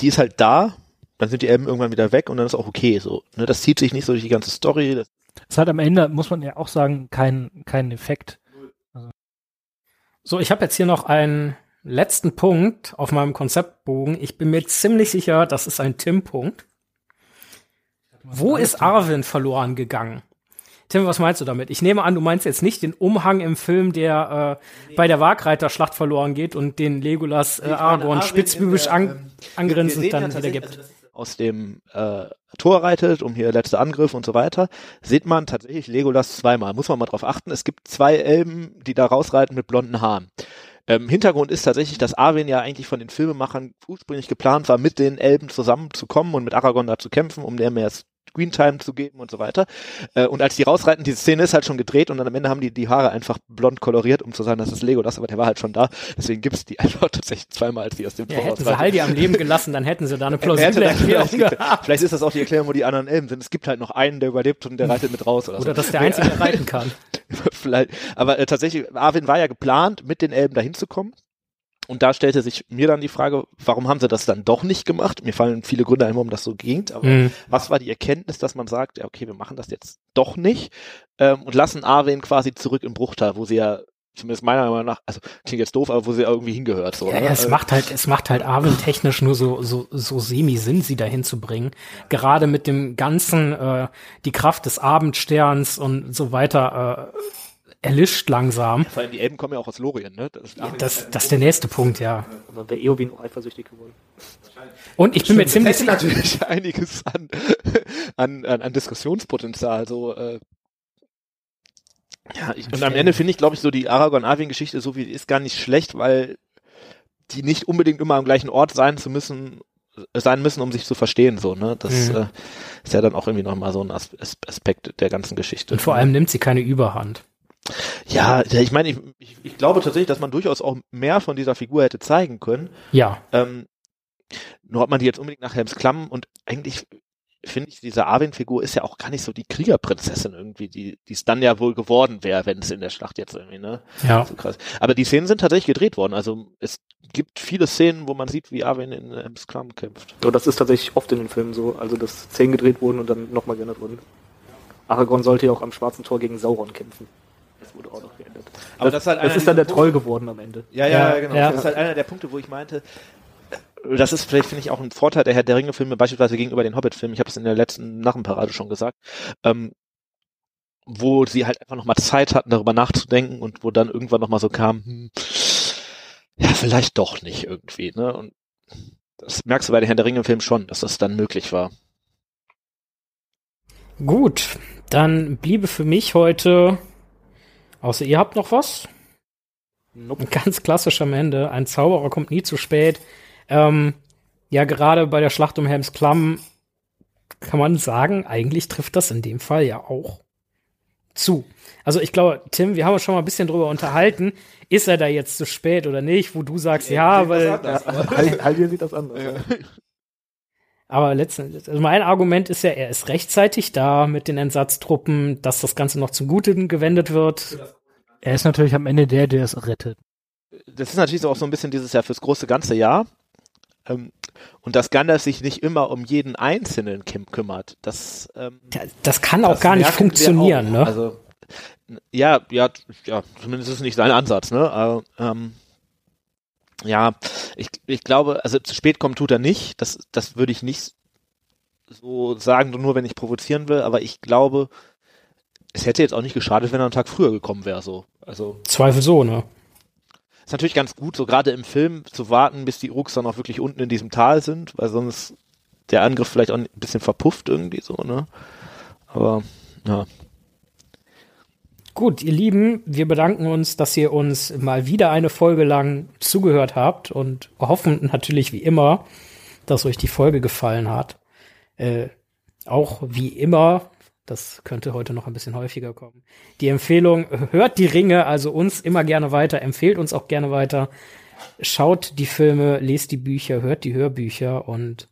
die ist halt da, dann sind die Elben irgendwann wieder weg und dann ist auch okay so. Ne, das zieht sich nicht so durch die ganze Story. Das, Es hat am Ende, muss man ja auch sagen, keinen keinen Effekt. So, ich habe jetzt hier noch einen letzten Punkt auf meinem Konzeptbogen. Ich bin mir ziemlich sicher, das ist ein Tim-Punkt. Wo ist Arwen verloren gegangen? Tim, was meinst du damit? Ich nehme an, du meinst jetzt nicht den Umhang im Film, der äh, bei der Wagreiterschlacht verloren geht und den Legolas äh, Aragorn spitzbübisch der, an, ähm, angrinsend dann ja wieder tatsächlich, gibt. also aus dem äh, Tor reitet, um hier letzter Angriff und so weiter, sieht man tatsächlich Legolas zweimal. Muss man mal drauf achten. Es gibt zwei Elben, die da rausreiten mit blonden Haaren. Ähm, Hintergrund ist tatsächlich, dass Arwen ja eigentlich von den Filmemachern ursprünglich geplant war, mit den Elben zusammenzukommen und mit Aragorn da zu kämpfen, um der mehr Screentime zu geben und so weiter. Äh, und als die rausreiten, diese Szene ist halt schon gedreht und dann am Ende haben die die Haare einfach blond koloriert, um zu sagen, das ist Legolas, aber der war halt schon da. Deswegen gibt's die <laughs> einfach tatsächlich zweimal, als die aus dem Ja, Tor hätten sie. Haldi am Leben gelassen, dann hätten sie da eine <laughs> plausible das Erklärung vielleicht, gehabt. vielleicht ist das auch die Erklärung, wo die anderen Elben sind. Es gibt halt noch einen, der überlebt und der reitet mit raus oder, Oder so. dass der Einzige der reiten kann. <laughs> vielleicht. Aber äh, tatsächlich, Arwen war ja geplant, mit den Elben dahin zu kommen. Und da stellte sich mir dann die Frage, warum haben sie das dann doch nicht gemacht? Mir fallen viele Gründe ein, warum das so ging. Aber Mhm. was war die Erkenntnis, dass man sagt, ja, okay, wir machen das jetzt doch nicht ähm, und lassen Arwen quasi zurück im Bruchtal, wo sie ja zumindest meiner Meinung nach, also klingt jetzt doof, aber wo sie irgendwie hingehört. So, Ja, ne? ja, es Äh, macht halt, es macht halt Arwen technisch nur so, so, so semi-Sinn, sie dahin zu bringen. Gerade mit dem ganzen, äh, die Kraft des Abendsterns und so weiter, äh, erlischt langsam. vor allem die Elben kommen ja auch aus Lorien, ne? Das, Das, das ist der nächste Punkt, ja. Und dann wäre Eowyn auch eifersüchtig geworden. Und ich bin mir ziemlich sicher, natürlich <laughs> einiges an, an, an, an Diskussionspotenzial. So, äh, ja, ich, und am Ende finde ich, glaube ich, so die Aragorn-Arwen-Geschichte, so wie die ist, gar nicht schlecht, weil die nicht unbedingt immer am gleichen Ort sein zu müssen, äh, sein müssen, um sich zu verstehen. So, ne? Das Mhm. äh, ist ja dann auch irgendwie nochmal so ein As As Aspekt der ganzen Geschichte. und vor allem nimmt sie keine Überhand. Ja, ich meine, ich, ich, ich glaube tatsächlich, dass man durchaus auch mehr von dieser Figur hätte zeigen können. Ja, Ähm, nur ob man die jetzt unbedingt nach Helms Klamm und eigentlich finde ich, diese Arwen-Figur ist ja auch gar nicht so die Kriegerprinzessin irgendwie, die es dann ja wohl geworden wäre, wenn es in der Schlacht jetzt irgendwie, ne? ja. So krass. Aber die Szenen sind tatsächlich gedreht worden. Also es gibt viele Szenen, wo man sieht, wie Arwen in Helms Klamm kämpft. Aber das ist tatsächlich oft in den Filmen so, also dass Szenen gedreht wurden und dann nochmal geändert wurden. Aragorn sollte ja auch am Schwarzen Tor gegen Sauron kämpfen. Das wurde auch noch geändert. Aber das, das halt das ist dann dieser der Troll geworden am Ende. Ja, Ja, ja, genau. ja. Das ist halt einer der Punkte, wo ich meinte, das ist vielleicht, finde ich, auch ein Vorteil der Herr der Ringe-Filme, beispielsweise gegenüber den Hobbit-Filmen. Ich habe es in der letzten Narrenparade schon gesagt. Ähm, wo sie halt einfach nochmal Zeit hatten, darüber nachzudenken und wo dann irgendwann nochmal so kam, hm, ja, vielleicht doch nicht irgendwie, ne? Und das merkst du bei den Herr der Ringe-Filmen schon, dass das dann möglich war. Gut, dann bliebe für mich heute, außer ihr habt noch was, Nope. ganz klassisch am Ende, ein Zauberer kommt nie zu spät. Ähm, ja, gerade bei der Schlacht um Helms Klamm kann man sagen, eigentlich trifft das in dem Fall ja auch zu. Also ich glaube, Tim, wir haben uns schon mal ein bisschen drüber unterhalten. Ist er da jetzt zu spät oder nicht? Wo du sagst, ja, weil, Hal- <laughs> Haldir sieht das anders. Aber letztendlich, also mein Argument ist ja, er ist rechtzeitig da mit den Entsatztruppen, dass das Ganze noch zum Guten gewendet wird. Er ist natürlich am Ende der, der es rettet. das ist natürlich so auch so ein bisschen dieses Jahr fürs große ganze Jahr. Ähm, und dass Gandalf sich nicht immer um jeden Einzelnen küm kümmert, das, ähm, Ja, Das kann auch das gar nicht funktionieren, auch. ne? Also, ja, ja, ja, zumindest ist es nicht sein Ansatz, ne? Aber, ähm, ja, ich, ich glaube, also zu spät kommen tut er nicht. Das, das würde ich nicht so sagen, nur wenn ich provozieren will, aber ich glaube, es hätte jetzt auch nicht geschadet, wenn er einen Tag früher gekommen wäre, so. Also, Zweifel so, ne? ist natürlich ganz gut, so gerade im Film zu warten, bis die Urks dann auch wirklich unten in diesem Tal sind, weil sonst der Angriff vielleicht auch ein bisschen verpufft irgendwie so, ne? Aber, ja. Gut, ihr Lieben, wir bedanken uns, dass ihr uns mal wieder eine Folge lang zugehört habt und hoffen natürlich wie immer, dass euch die Folge gefallen hat. Äh, auch wie immer, das könnte heute noch ein bisschen häufiger kommen. Die Empfehlung, hört die Ringe, also uns immer gerne weiter, empfehlt uns auch gerne weiter. Schaut die Filme, lest die Bücher, hört die Hörbücher und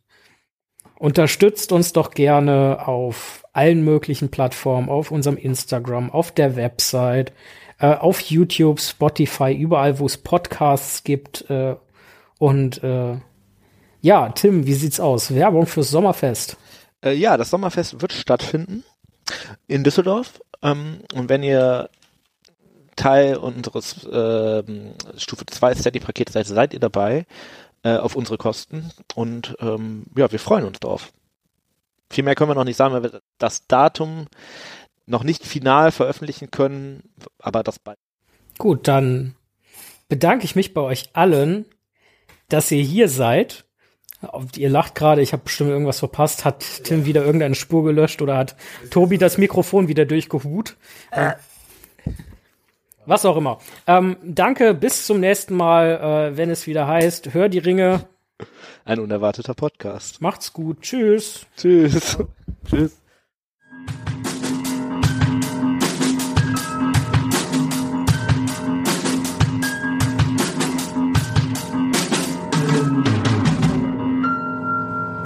unterstützt uns doch gerne auf allen möglichen Plattformen, auf unserem Instagram, auf der Website, äh, auf YouTube, Spotify, überall, wo es Podcasts gibt. Äh, und äh, ja, Tim, wie sieht's aus? Werbung fürs Sommerfest. Äh, ja, das Sommerfest wird stattfinden in Düsseldorf. Ähm, und wenn ihr Teil unseres äh, Stufe 2 Steady-Pakets seid, seid ihr dabei äh, auf unsere Kosten. Und ähm, ja, wir freuen uns drauf. Viel mehr können wir noch nicht sagen, weil wir das Datum noch nicht final veröffentlichen können, aber das bald. Gut, dann bedanke ich mich bei euch allen, dass ihr hier seid. Ihr lacht gerade, ich habe bestimmt irgendwas verpasst. Hat Tim wieder irgendeine Spur gelöscht oder hat Tobi das Mikrofon wieder durchgehut? Äh. Was auch immer. Ähm, danke, bis zum nächsten Mal, äh, wenn es wieder heißt, hör die Ringe. <laughs> Ein unerwarteter Podcast. Macht's gut. Tschüss. Tschüss. <laughs> Tschüss.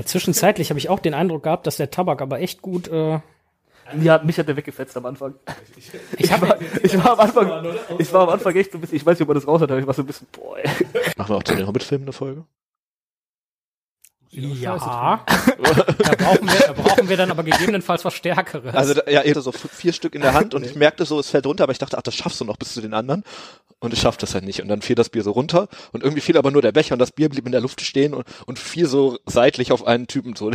Zwischenzeitlich habe ich auch den Eindruck gehabt, dass der Tabak aber echt gut. Äh ja, mich hat der weggefetzt am Anfang. Ich, hab, war, ich, war am Anfang, ich war am Anfang echt so ein bisschen, ich weiß nicht, ob man das raus hat, aber ich war so ein bisschen, boah. Machen wir auch zu den Hobbit-Filmen eine Folge? Ja, da brauchen, wir, da brauchen wir dann aber gegebenenfalls was Stärkeres. Also ja, ich hatte so vier Stück in der Hand und ich merkte so, es fällt runter, aber ich dachte, ach, das schaffst du noch bis zu den anderen. Und ich schaffte das halt nicht. Und dann fiel das Bier so runter und irgendwie fiel aber nur der Becher und das Bier blieb in der Luft stehen und, und fiel so seitlich auf einen Typen so.